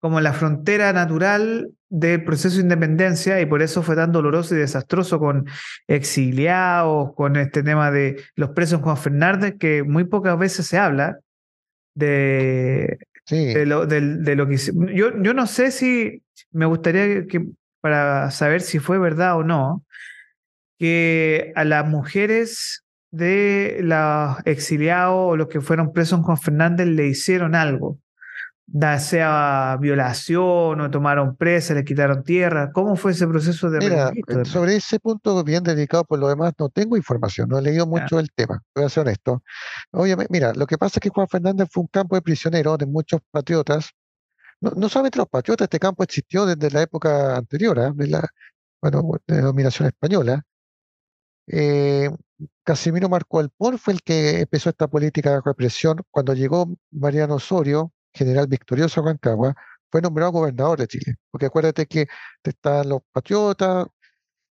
como la frontera natural del proceso de independencia y por eso fue tan doloroso y desastroso con exiliados, con este tema de los presos en Juan Fernández, que muy pocas veces se habla de, de, lo, de, lo, que... Yo, yo no sé si me gustaría que, para saber si fue verdad o no, que a las mujeres de los exiliados o los que fueron presos en Juan Fernández le hicieron algo, ya sea violación o tomaron presa, le quitaron tierra. ¿Cómo fue ese proceso de Mira, eh, sobre ese punto bien dedicado, por lo demás no tengo información, no he leído mucho el tema, voy a ser honesto. Obviamente, mira, lo que pasa es que Juan Fernández fue un campo de prisioneros de muchos patriotas. No, no solamente los patriotas, este campo existió desde la época anterior, ¿ah? de la, bueno, de dominación española. Eh, Casimiro Marco Alpón fue el que empezó esta política de represión. Cuando llegó Mariano Osorio, general victorioso a Rancagua, fue nombrado gobernador de Chile. Porque acuérdate que están los patriotas.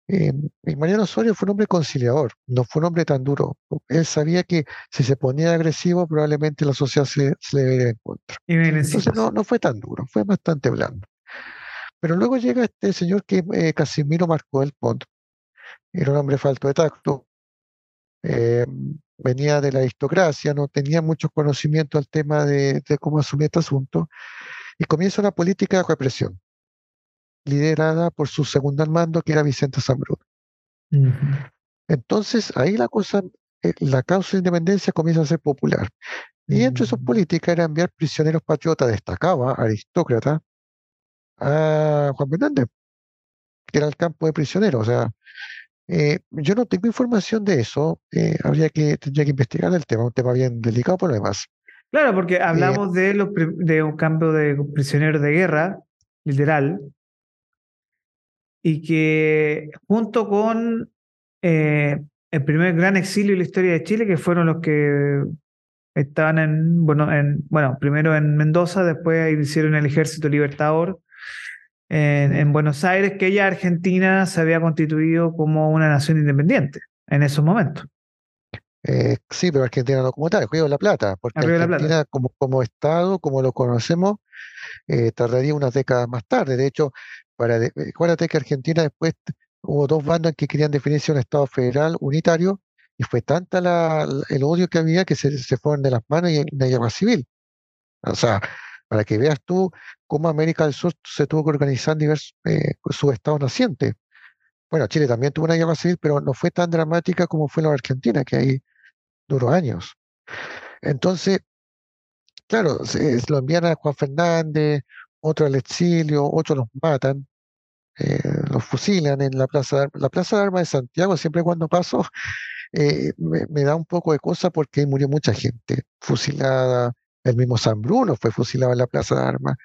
Eh, y Mariano Osorio fue un hombre conciliador, no fue un hombre tan duro. Él sabía que si se ponía agresivo, probablemente la sociedad se, le vería en contra. Entonces no, no fue tan duro, fue bastante blando. Pero luego llega este señor que eh, Casimiro Marco del Pont, era un hombre falto de tacto, eh, venía de la aristocracia, no tenía mucho conocimiento al tema de, cómo asumir este asunto, y comienza una política de represión, liderada por su segundo al mando, que era Vicente Zambrano. Entonces, ahí la cosa, eh, la causa de independencia comienza a ser popular. Y entre sus mm. políticas era enviar prisioneros patriotas, destacaba, aristócrata, a Juan Fernández, que era el campo de prisioneros. O sea, eh, yo no tengo información de eso, eh, habría que, tendría que investigar el tema, un tema bien delicado por lo demás. Claro, porque eh, hablamos de, los, de un campo de prisioneros de guerra, literal, y que junto con el primer gran exilio en la historia de Chile, que fueron los que estaban en, bueno, en, bueno, primero en Mendoza, después hicieron el ejército libertador, en, Buenos Aires, que ya Argentina se había constituido como una nación independiente en esos momentos. Eh, sí, pero Argentina no como tal, el Río de la Plata, porque Argentina Como, como Estado, como lo conocemos, eh, tardaría unas décadas más tarde. De hecho, para acuérdate que Argentina después hubo dos bandas que querían definirse un Estado federal unitario y fue tanta la, el odio que había que se, se fueron de las manos y en una guerra civil. O sea, para que veas tú cómo América del Sur se tuvo que organizar en diversos eh, subestados nacientes. Bueno, Chile también tuvo una guerra civil, pero no fue tan dramática como fue la Argentina, que ahí duró años. Entonces, claro, se, lo envían a Juan Fernández, otro al exilio, otros los matan, eh, los fusilan en la plaza, de, la plaza de Armas de Santiago, siempre cuando paso, eh, me, da un poco de cosa porque murió mucha gente fusilada. El mismo San Bruno fue fusilado en la Plaza de Armas.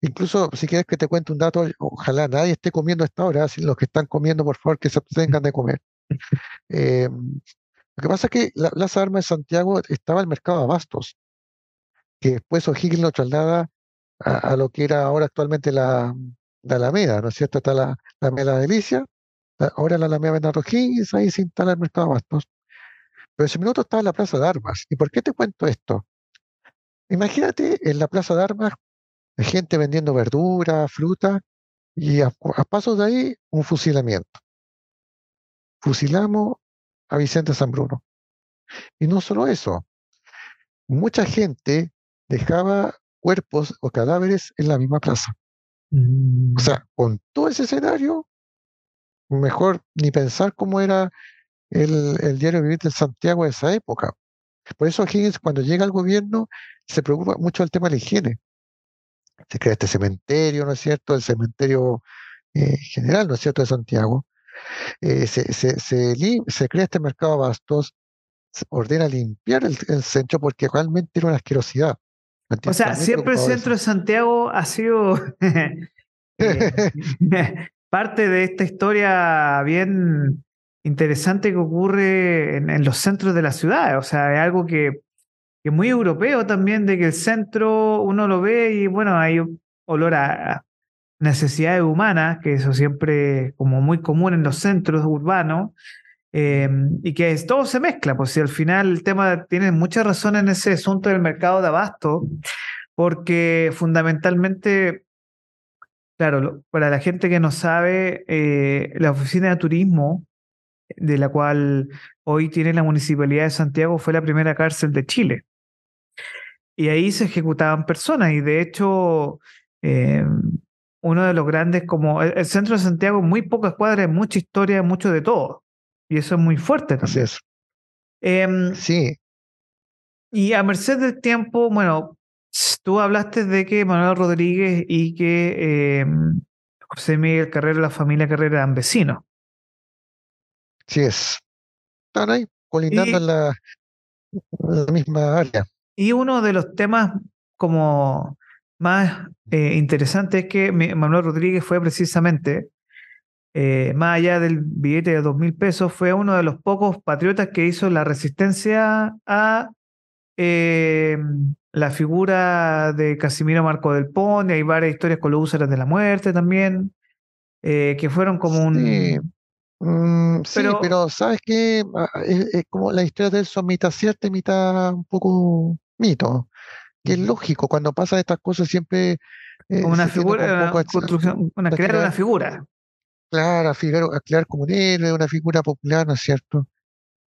Incluso, si quieres que te cuente un dato, ojalá nadie esté comiendo a esta hora, si los que están comiendo, por favor, que se abstengan de comer. Eh, lo que pasa es que la Plaza de Armas de Santiago estaba el mercado de abastos, que después O'Higgins lo traslada a, lo que era ahora actualmente la, Alameda, ¿no es cierto? Está la, la Alameda Delicia, ahora la Alameda Bernardo Higgins, ahí se instala el mercado de abastos. Pero ese minuto estaba en la Plaza de Armas. ¿Y por qué te cuento esto? Imagínate en la Plaza de Armas gente vendiendo verdura, fruta, y a, pasos de ahí un fusilamiento. Fusilamos a Vicente San Bruno. Y no solo eso, mucha gente dejaba cuerpos o cadáveres en la misma plaza. O mm. sea, con todo ese escenario, mejor ni pensar cómo era el, el diario vivir de Santiago de esa época. Por eso Higgins, cuando llega al gobierno, se preocupa mucho del tema de la higiene se crea este cementerio, ¿no es cierto? El cementerio eh, general, ¿no es cierto?, de Santiago. Eh, se, se, crea este mercado de bastos, se ordena limpiar el, centro porque realmente era una asquerosidad. O sea, siempre el centro de Santiago ha sido eh, parte de esta historia bien interesante que ocurre en, en, los centros de la ciudad. O sea, es algo que que es muy europeo también, de que el centro uno lo ve y bueno, hay olor a necesidades humanas, que eso siempre como muy común en los centros urbanos, eh, y que todo se mezcla, pues si al final el tema tiene mucha razón en ese asunto del mercado de abasto, porque fundamentalmente, claro, para la gente que no sabe, eh, la oficina de turismo, de la cual hoy tiene la Municipalidad de Santiago, fue la primera cárcel de Chile y ahí se ejecutaban personas. Y de hecho, eh, uno de los grandes, como el, centro de Santiago, muy pocas cuadras, mucha historia, mucho de todo. Y eso es muy fuerte Así es. Em, sí. Y a merced del tiempo, bueno, tú hablaste de que Manuel Rodríguez y que em, José Miguel Carrera, la familia Carrera eran vecinos. Sí es. Están ahí, colindando en la misma área. Y uno de los temas como más eh, interesantes es que Manuel Rodríguez fue precisamente, eh, más allá del billete de dos mil pesos, fue uno de los pocos patriotas que hizo la resistencia a eh, la figura de Casimiro Marco del Pon, y hay varias historias con los úsares de la muerte también, que fueron como un... Mm, sí, pero, ¿sabes qué? Ah, es, como la historia de él son mitad cierta y mitad un poco mito, que es lógico, cuando pasan estas cosas siempre... Eh, una figura, una, construcción, una, crear, una figura. Claro, a, crear como un héroe, una figura popular, ¿no es cierto?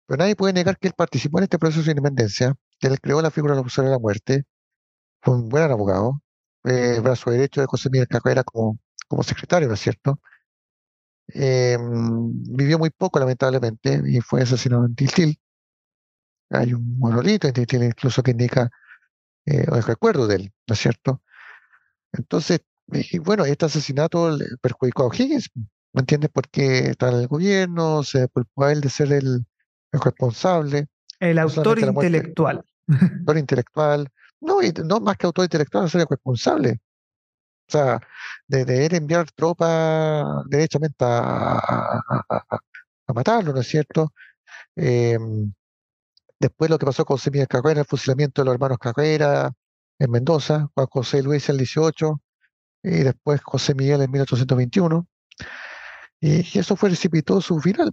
Pero nadie puede negar que él participó en este proceso de independencia, que él creó la figura de la de la muerte, fue un buen abogado, eh, brazo derecho de José Miguel Carrera como, como secretario, ¿no es cierto? Eh, vivió muy poco, lamentablemente, y fue asesinado en Tiltil. Hay un monolito tiene incluso que indica eh, el recuerdo de él, ¿no es cierto? Entonces, y bueno, este asesinato perjudicó a O'Higgins, ¿me entiendes? Porque está en el gobierno, se culpó a él de ser el, responsable. El autor intelectual. autor intelectual. No, y no más que autor intelectual, ser el responsable. O sea, de, de enviar tropas derechamente a, a, matarlo, ¿no es cierto? Eh, Después lo que pasó con Miguel Carrera, el fusilamiento de los hermanos Carrera en Mendoza, Juan José Luis en el 18, y después José Miguel en 1821. Y, eso fue su final,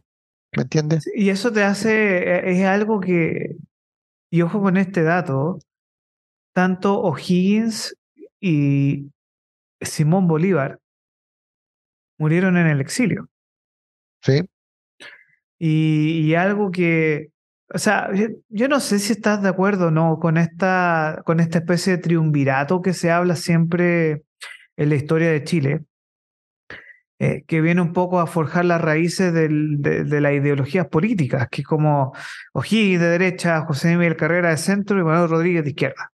¿me entiendes? Y eso te hace, es algo que, y ojo con este dato, tanto O'Higgins y Simón Bolívar murieron en el exilio. Sí. y algo que o sea, yo no sé si estás de acuerdo o no con esta, con esta especie de triunvirato que se habla siempre en la historia de Chile, eh, que viene un poco a forjar las raíces de, las ideologías políticas, que es como O'Higgins de derecha, José Miguel Carrera de centro y Manuel Rodríguez de izquierda.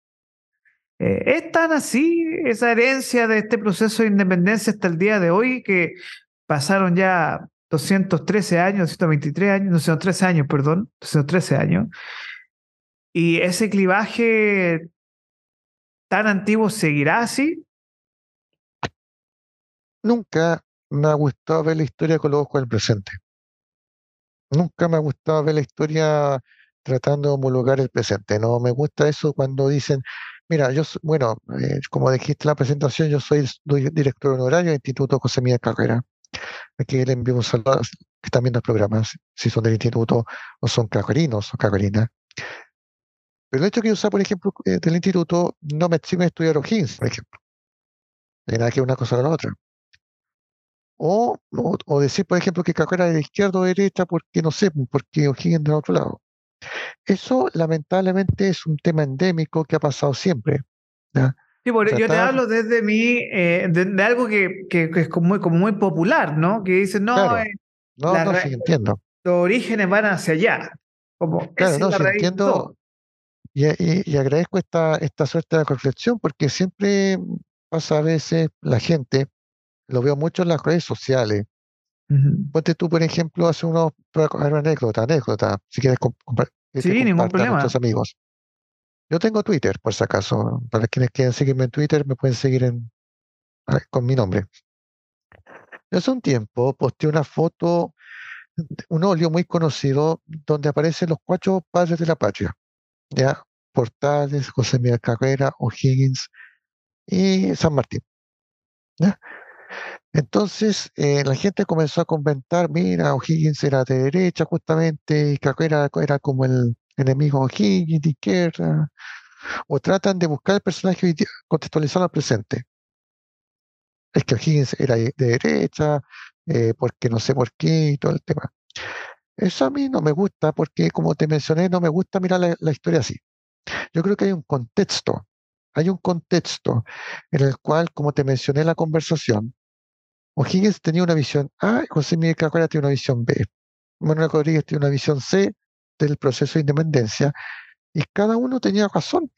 Eh, es tan así esa herencia de este proceso de independencia hasta el día de hoy que pasaron ya 213 años, 223 años, 213 años, perdón, 213 años. Y ese clivaje tan antiguo seguirá así. Nunca me ha gustado ver la historia con los ojos del presente. Nunca me ha gustado ver la historia tratando de homologar el presente. No me gusta eso cuando dicen, mira, yo, bueno, eh, como dijiste en la presentación, yo soy director honorario del Instituto José Miguel Carrera. Aquí le envío un saludo que están viendo el programa, si son del instituto o son carrerinos o carrerinas. Pero el hecho que yo sea, por ejemplo, eh, del instituto no me exime estudiar O'Higgins, por ejemplo. No hay nada que una cosa a la otra. O, o, decir, por ejemplo, que carrera de izquierda o derecha porque no sé, porque O'Higgins del otro lado. Eso lamentablemente es un tema endémico que ha pasado siempre. Sí, yo te hablo desde mí, eh, de, algo que, que, es como muy, como muy popular, ¿no? Que dicen, no, eh, no, no, sí, entiendo. Los orígenes van hacia allá. Como, claro, no, sí, entiendo. Y, y, agradezco esta, esta suerte de reflexión porque siempre pasa a veces la gente, lo veo mucho en las redes sociales. Ponte tú, por ejemplo, hace unos anécdota, anécdota, si quieres compartir Sí, ningún problema. amigos. Yo tengo Twitter, por si acaso. Para quienes quieran seguirme en Twitter, me pueden seguir en, con mi nombre. hace un tiempo posteé una foto, un óleo muy conocido, donde aparecen los cuatro padres de la patria. ¿ya? Portales, José Miguel Carrera, O'Higgins y San Martín. ¿ya? Entonces eh, la gente comenzó a comentar, mira, O'Higgins era de derecha justamente, y Carrera era como el enemigo O'Higgins de izquierda, o tratan de buscar el personaje contextualizado al presente. Es que O'Higgins era de derecha, eh, porque no sé por qué y todo el tema. Eso a mí no me gusta porque, como te mencioné, no me gusta mirar la historia así. Yo creo que hay un contexto, hay un contexto en el cual, como te mencioné en la conversación, O'Higgins tenía una visión A, José Miguel Carrera tiene una visión B. Manuel Rodríguez tiene una visión C del proceso de independencia y cada uno tenía razón.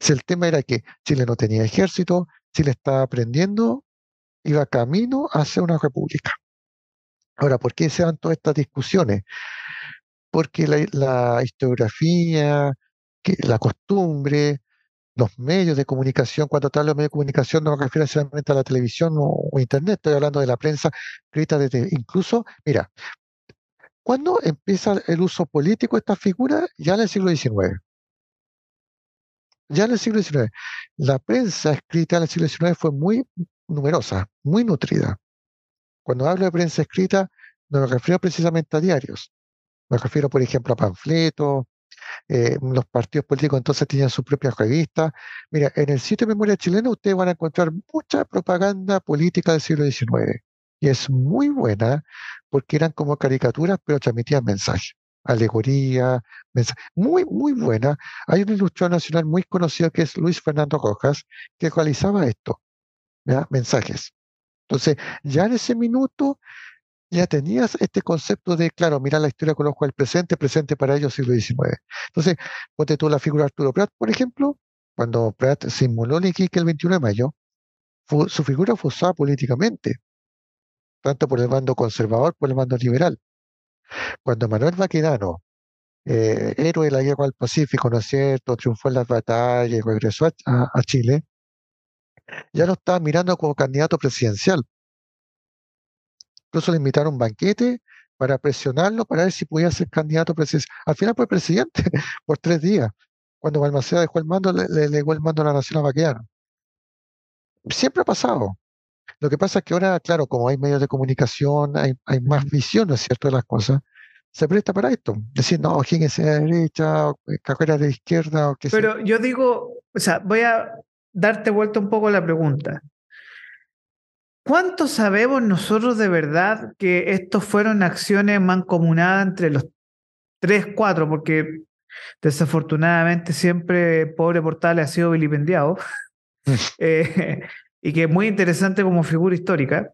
Si el tema era que Chile no tenía ejército, Chile estaba aprendiendo, iba camino hacia una república. Ahora, ¿por qué se dan todas estas discusiones? Porque la, historiografía, que, la costumbre, los medios de comunicación, cuando te hablo de medios de comunicación no me refiero solamente a la televisión o, internet, estoy hablando de la prensa escrita desde, incluso, mira, ¿cuándo empieza el uso político de esta figura? Ya en el siglo XIX. Ya en el siglo XIX. La prensa escrita en el siglo XIX fue muy numerosa, muy nutrida. Cuando hablo de prensa escrita, no me refiero precisamente a diarios. Me refiero, por ejemplo, a panfletos, eh, los partidos políticos entonces tenían su propia revista. Mira, en el sitio de memoria chilena ustedes van a encontrar mucha propaganda política del siglo XIX. Y es muy buena porque eran como caricaturas, pero transmitían mensajes, alegoría, mensajes. Muy, muy buena. Hay un ilustrador nacional muy conocido que es Luis Fernando Rojas, que realizaba esto, mensajes. Entonces, ya en ese minuto ya tenías este concepto de, claro, mirar la historia con ojo al presente, presente para ellos siglo XIX. Entonces, ponte tú la figura de Arturo Prat, por ejemplo, cuando Prat simuló el Iquique el 21 de mayo, su figura fue usada políticamente, tanto por el bando conservador como por el bando liberal. Cuando Manuel Baquedano, eh, héroe de la guerra al Pacífico, ¿no es cierto?, triunfó en las batallas regresó a Chile, ya lo estaba mirando como candidato presidencial Incluso le invitaron un banquete para presionarlo para ver si podía ser candidato presidencial. Al final fue presidente por tres días. Cuando Balmaceda dejó el mando, le, le legó el mando a la nación a Baqueano. Siempre ha pasado. Lo que pasa es que ahora, claro, como hay medios de comunicación, hay, hay más visión, ¿no es cierto?, de las cosas, se presta para esto. Decir, no, quién es de derecha, eh, carrera de izquierda, o qué Pero yo digo, o sea, voy a darte vuelta un poco la pregunta. ¿Cuánto sabemos nosotros de verdad que estos fueron acciones mancomunadas entre los tres, cuatro? Porque desafortunadamente siempre pobre Portales ha sido vilipendiado mm. eh, y que es muy interesante como figura histórica.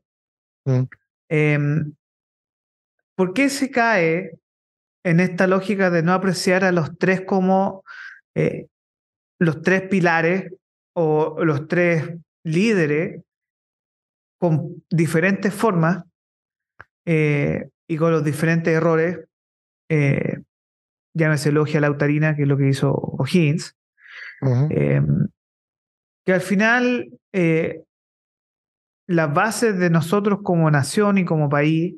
Mm. Em, ¿Por qué se cae en esta lógica de no apreciar a los tres como eh, los tres pilares o los tres líderes con diferentes formas, eh, y con los diferentes errores, eh, llámese logia lautarina, que es lo que hizo O'Higgins, em, que al final eh, las bases de nosotros como nación y como país,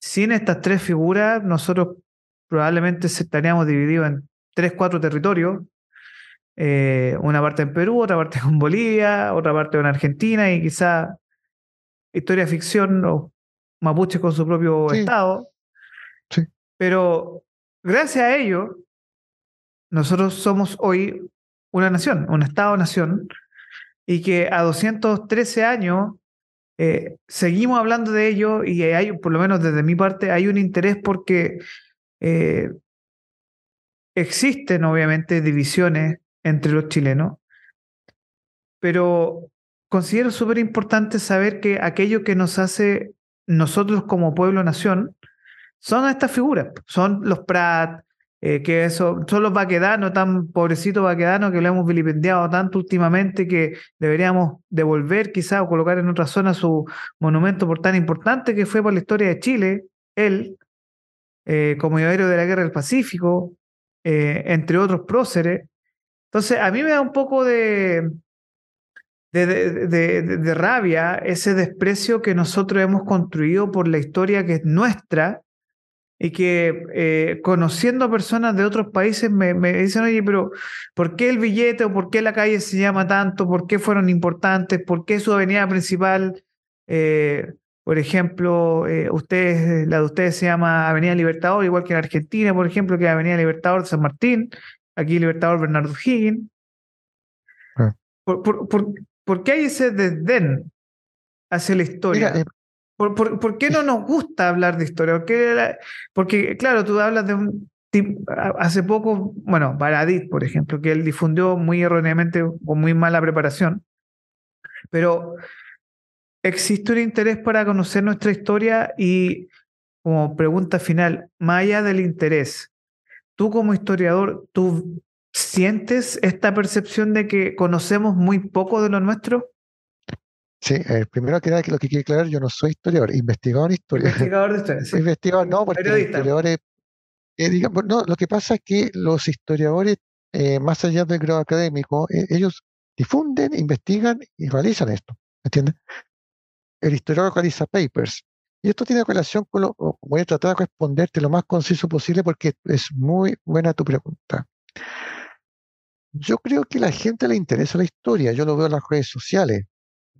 sin estas tres figuras, nosotros probablemente estaríamos divididos en tres, cuatro territorios, eh, una parte en Perú, otra parte en Bolivia, otra parte en Argentina y quizá historia ficción o mapuches con su propio estado. Pero gracias a ello, nosotros somos hoy una nación, un estado-nación, y que a 213 años eh, seguimos hablando de ello y hay, por lo menos desde mi parte, hay un interés porque eh, existen obviamente divisiones entre los chilenos, pero considero súper importante saber que aquello que nos hace nosotros como pueblo-nación son estas figuras, son los Prat, eh, que eso, son los vaquedanos, tan pobrecitos vaquedanos que lo hemos vilipendiado tanto últimamente que deberíamos devolver quizá o colocar en otra zona su monumento por tan importante que fue por la historia de Chile, él, eh, como héroe de la Guerra del Pacífico, eh, entre otros próceres. Entonces, a mí me da un poco de, de, de, rabia ese desprecio que nosotros hemos construido por la historia que es nuestra y que eh, conociendo personas de otros países me, me, dicen, oye, pero ¿por qué el billete o por qué la calle se llama tanto? ¿Por qué fueron importantes? ¿Por qué su avenida principal, eh, por ejemplo, eh, ustedes, la de ustedes se llama Avenida Libertador, igual que en Argentina, por ejemplo, que Avenida Libertador de San Martín, aquí Libertador Bernardo Higgins? Ah. ¿Por, por, por, por, qué hay ese desdén hacia la historia? ¿Por, por, qué no nos gusta hablar de historia? Porque, claro, tú hablas de un tipo, hace poco, bueno, Baradit, por ejemplo, que él difundió muy erróneamente con muy mala preparación, pero existe un interés para conocer nuestra historia y como pregunta final, más allá del interés, tú como historiador, ¿tú sientes esta percepción de que conocemos muy poco de lo nuestro? Sí, eh, primero que nada, que lo que quiero aclarar, yo no soy historiador, investigador en historia. Investigador de historia, sí. Investigador no, porque los historiadores, eh, digamos, no, lo que pasa es que los historiadores, eh, más allá del grado académico, ellos difunden, investigan y realizan esto, ¿entiendes? El historiador realiza papers. Y esto tiene relación con lo, voy a tratar de responderte lo más conciso posible porque es muy buena tu pregunta. Yo creo que la gente le interesa la historia, yo lo veo en las redes sociales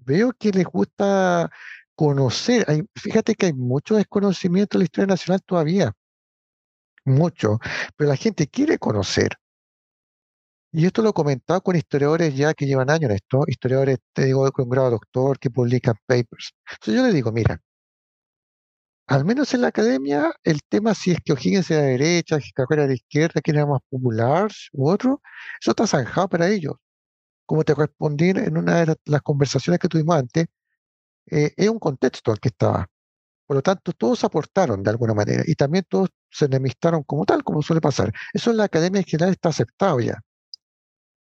veo que les gusta conocer. fíjate que hay mucho desconocimiento de la historia nacional todavía. Mucho. Pero la gente quiere conocer. Y esto lo he comentado con historiadores ya que llevan años en esto, historiadores, te digo, con grado doctor, que publican papers. Entonces yo les digo, mira, al menos en la academia, el tema si es que O'Higgins era de derecha, que Carrera era de izquierda, quién era más popular u otro, eso está zanjado para ellos como te respondí en una de las conversaciones que tuvimos antes, eh, es un contexto al que estaba. Por lo tanto, todos aportaron de alguna manera y también todos se enemistaron como tal, como suele pasar. Eso en la academia en general está aceptado ya.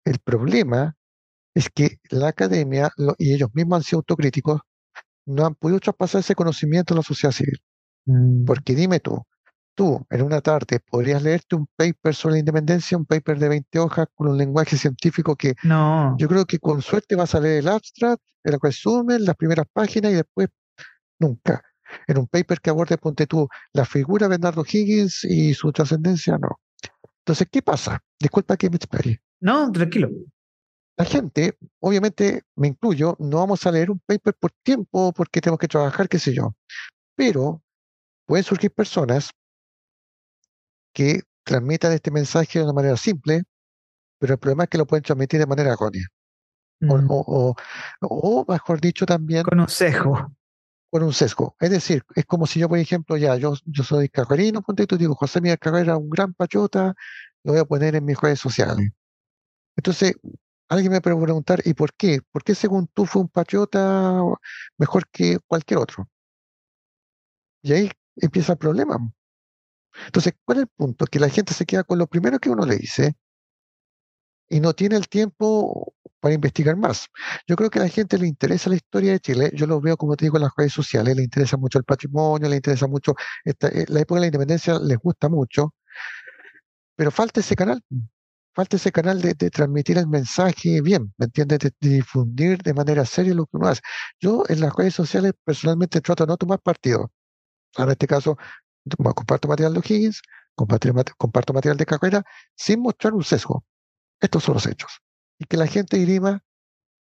El problema es que la academia y ellos mismos han sido autocríticos, no han podido traspasar ese conocimiento a la sociedad civil. Mm. Porque dime tú, tú en una tarde podrías leerte un paper sobre la independencia, un paper de 20 hojas con un lenguaje científico que no. yo creo que con suerte vas a leer el abstract, el resumen, las primeras páginas y después nunca. En un paper que aborde, ponte tú, la figura de Bernardo Higgins y su trascendencia, no. Entonces, ¿qué pasa? Disculpa que me explique. No, tranquilo. La gente, obviamente me incluyo, no vamos a leer un paper por tiempo porque tenemos que trabajar, qué sé yo. Pero pueden surgir personas que transmitan este mensaje de una manera simple, pero el problema es que lo pueden transmitir de manera errónea. Mm. O, mejor dicho, también. Con un sesgo. Con un sesgo. Es decir, es como si yo, por ejemplo, ya, yo, yo soy carrerino, ponte tú, digo, José Miguel Carrera, un gran pachota, lo voy a poner en mis redes sociales. Entonces, alguien me puede preguntar, ¿y por qué? ¿Por qué según tú fue un pachota mejor que cualquier otro? Y ahí empieza el problema. Entonces, ¿cuál es el punto? Que la gente se queda con lo primero que uno le dice y no tiene el tiempo para investigar más. Yo creo que a la gente le interesa la historia de Chile. Yo lo veo, como te digo, en las redes sociales. Le interesa mucho el patrimonio, le interesa mucho. Esta, eh, la época de la independencia les gusta mucho. Pero falta ese canal. Falta ese canal de, transmitir el mensaje bien, ¿me entiendes? De, difundir de manera seria lo que uno hace. Yo en las redes sociales personalmente trato de no tomar partido. En este caso, comparto material de O'Higgins, comparto material de carrera, sin mostrar un sesgo. Estos son los hechos. Y que la gente dirima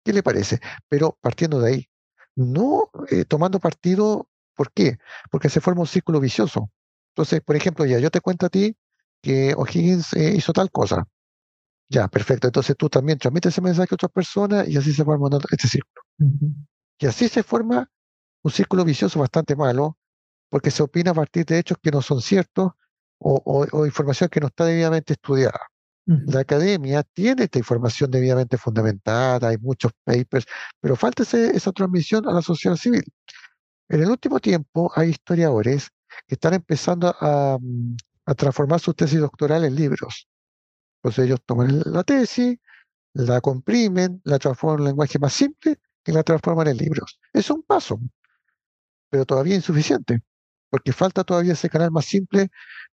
qué le parece, pero partiendo de ahí, no eh, tomando partido, ¿por qué? Porque se forma un círculo vicioso. Entonces, por ejemplo, ya yo te cuento a ti que O'Higgins eh, hizo tal cosa. Ya, perfecto. Entonces tú también transmites ese mensaje a otras personas y así se forma este círculo. Y así se forma un círculo vicioso bastante malo, porque se opina a partir de hechos que no son ciertos o información que no está debidamente estudiada. La academia tiene esta información debidamente fundamentada, hay muchos papers, pero falta esa transmisión a la sociedad civil. En el último tiempo hay historiadores que están empezando a, mm, transformar sus tesis doctorales en libros. Entonces ellos toman la tesis, la comprimen, la transforman en un lenguaje más simple y la transforman en libros. Es un paso, pero todavía insuficiente, porque falta todavía ese canal más simple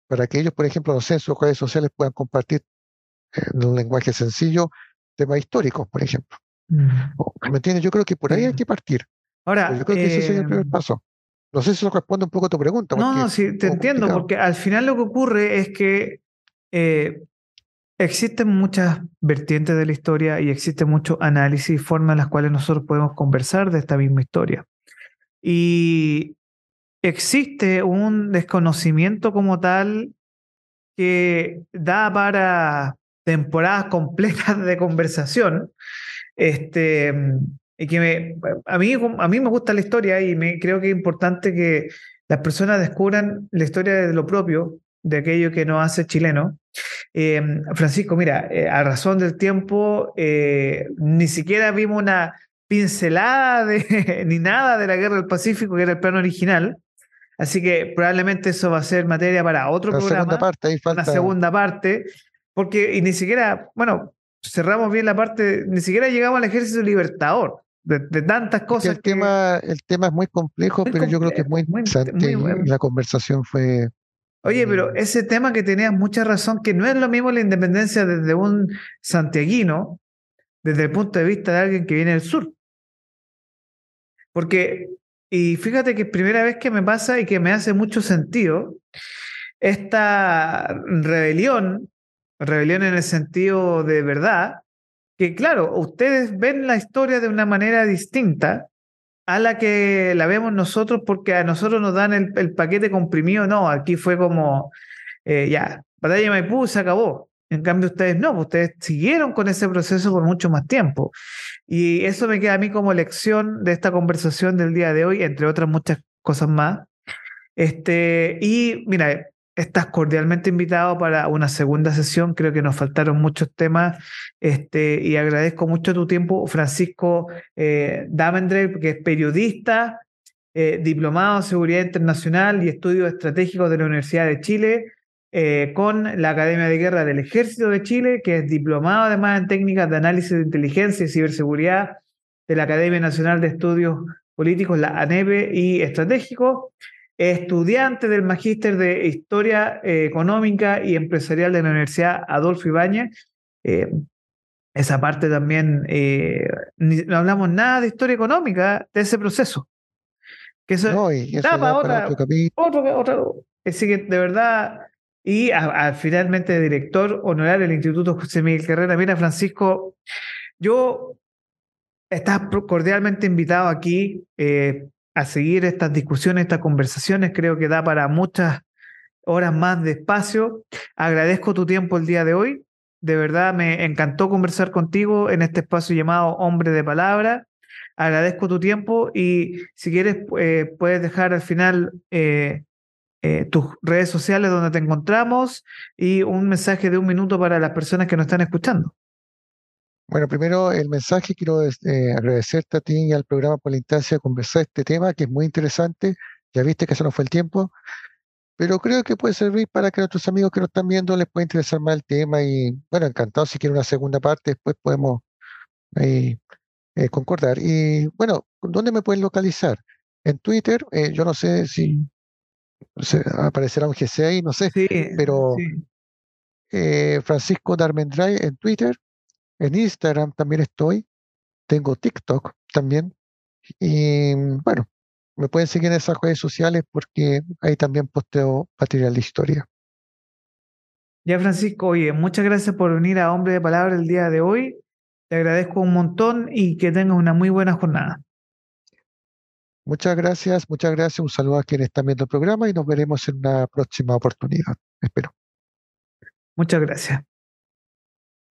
para que ellos, por ejemplo, no sé, en sus redes sociales puedan compartir en un lenguaje sencillo, temas históricos, por ejemplo. Mm. ¿Me entiendes? Yo creo que por ahí hay que partir. Ahora, yo creo que ese sería el primer em, paso. No sé si eso responde un poco a tu pregunta. No, no, sí, te entiendo, porque al final lo que ocurre es que eh, existen muchas vertientes de la historia y existe mucho análisis y formas en las cuales nosotros podemos conversar de esta misma historia. Y existe un desconocimiento como tal que da para temporadas completas de conversación. Este, y que me, a, mí, a mí me gusta la historia y me, creo que es importante que las personas descubran la historia de lo propio, de aquello que nos hace chileno. Eh, Francisco, mira, eh, a razón del tiempo, eh, ni siquiera vimos una pincelada de, ni nada de la Guerra del Pacífico, que era el plano original. Así que probablemente eso va a ser materia para otro programa. Segunda parte, Una segunda parte. Porque y ni siquiera, bueno, cerramos bien la parte, ni siquiera llegamos al ejército libertador. De, tantas cosas. El, tema, el tema es muy complejo, pero yo creo que es muy, interesante. la conversación fue. Oye, pero ese tema que tenías mucha razón, que no es lo mismo la independencia desde un santiaguino, desde el punto de vista de alguien que viene del sur. Porque, y fíjate que es primera vez que me pasa y que me hace mucho sentido, esta rebelión rebelión en el sentido de verdad, que claro, ustedes ven la historia de una manera distinta a la que la vemos nosotros porque a nosotros nos dan el, paquete comprimido, no, aquí fue como, eh, ya, batalla de Maipú se acabó. En cambio, ustedes no, ustedes siguieron con ese proceso por mucho más tiempo. Y eso me queda a mí como lección de esta conversación del día de hoy, entre otras muchas cosas más. Este, y mira, Estás cordialmente invitado para una segunda sesión. Creo que nos faltaron muchos temas este, y agradezco mucho tu tiempo, Francisco eh, que es periodista, eh, diplomado en Seguridad Internacional y Estudios Estratégicos de la Universidad de Chile, eh, con la Academia de Guerra del Ejército de Chile, que es diplomado además en técnicas de análisis de inteligencia y ciberseguridad de la Academia Nacional de Estudios Políticos, la ANEPE y Estratégico estudiante del Magíster de Historia eh, Económica y Empresarial de la Universidad Adolfo Ibáñez. Eh, esa parte también, eh, no hablamos nada de historia económica de ese proceso. Que eso, no, y eso otra, otro, otro, Así que de verdad, y a, finalmente director honorario del Instituto José Miguel Carrera. Mira, Francisco, yo estás cordialmente invitado aquí a seguir estas discusiones, estas conversaciones. Creo que da para muchas horas más de espacio. Agradezco tu tiempo el día de hoy. De verdad me encantó conversar contigo en este espacio llamado Hombre de Palabra. Agradezco tu tiempo y si quieres eh, puedes dejar al final eh, eh, tus redes sociales donde te encontramos y un mensaje de un minuto para las personas que nos están escuchando. Bueno, primero el mensaje, quiero eh, agradecerte a ti y al programa por la instancia de conversar este tema, que es muy interesante. Ya viste que eso no fue el tiempo, pero creo que puede servir para que nuestros amigos que nos están viendo les pueda interesar más el tema y bueno, encantado si quieren una segunda parte, después podemos eh, concordar. Y bueno, ¿dónde me pueden localizar? En Twitter, eh, yo no sé si se- aparecerá un GC ahí, no sé, Sí, pero sí. eh, Francisco Darmendray en Twitter, en Instagram también estoy, tengo TikTok también y bueno, me pueden seguir en esas redes sociales porque ahí también posteo material de historia. Ya, Francisco, oye, muchas gracias por venir a Hombre de Palabra el día de hoy. Te agradezco un montón y que tengas una muy buena jornada. Muchas gracias, muchas gracias, un saludo a quienes están viendo el programa y nos veremos en una próxima oportunidad. Espero. Muchas gracias.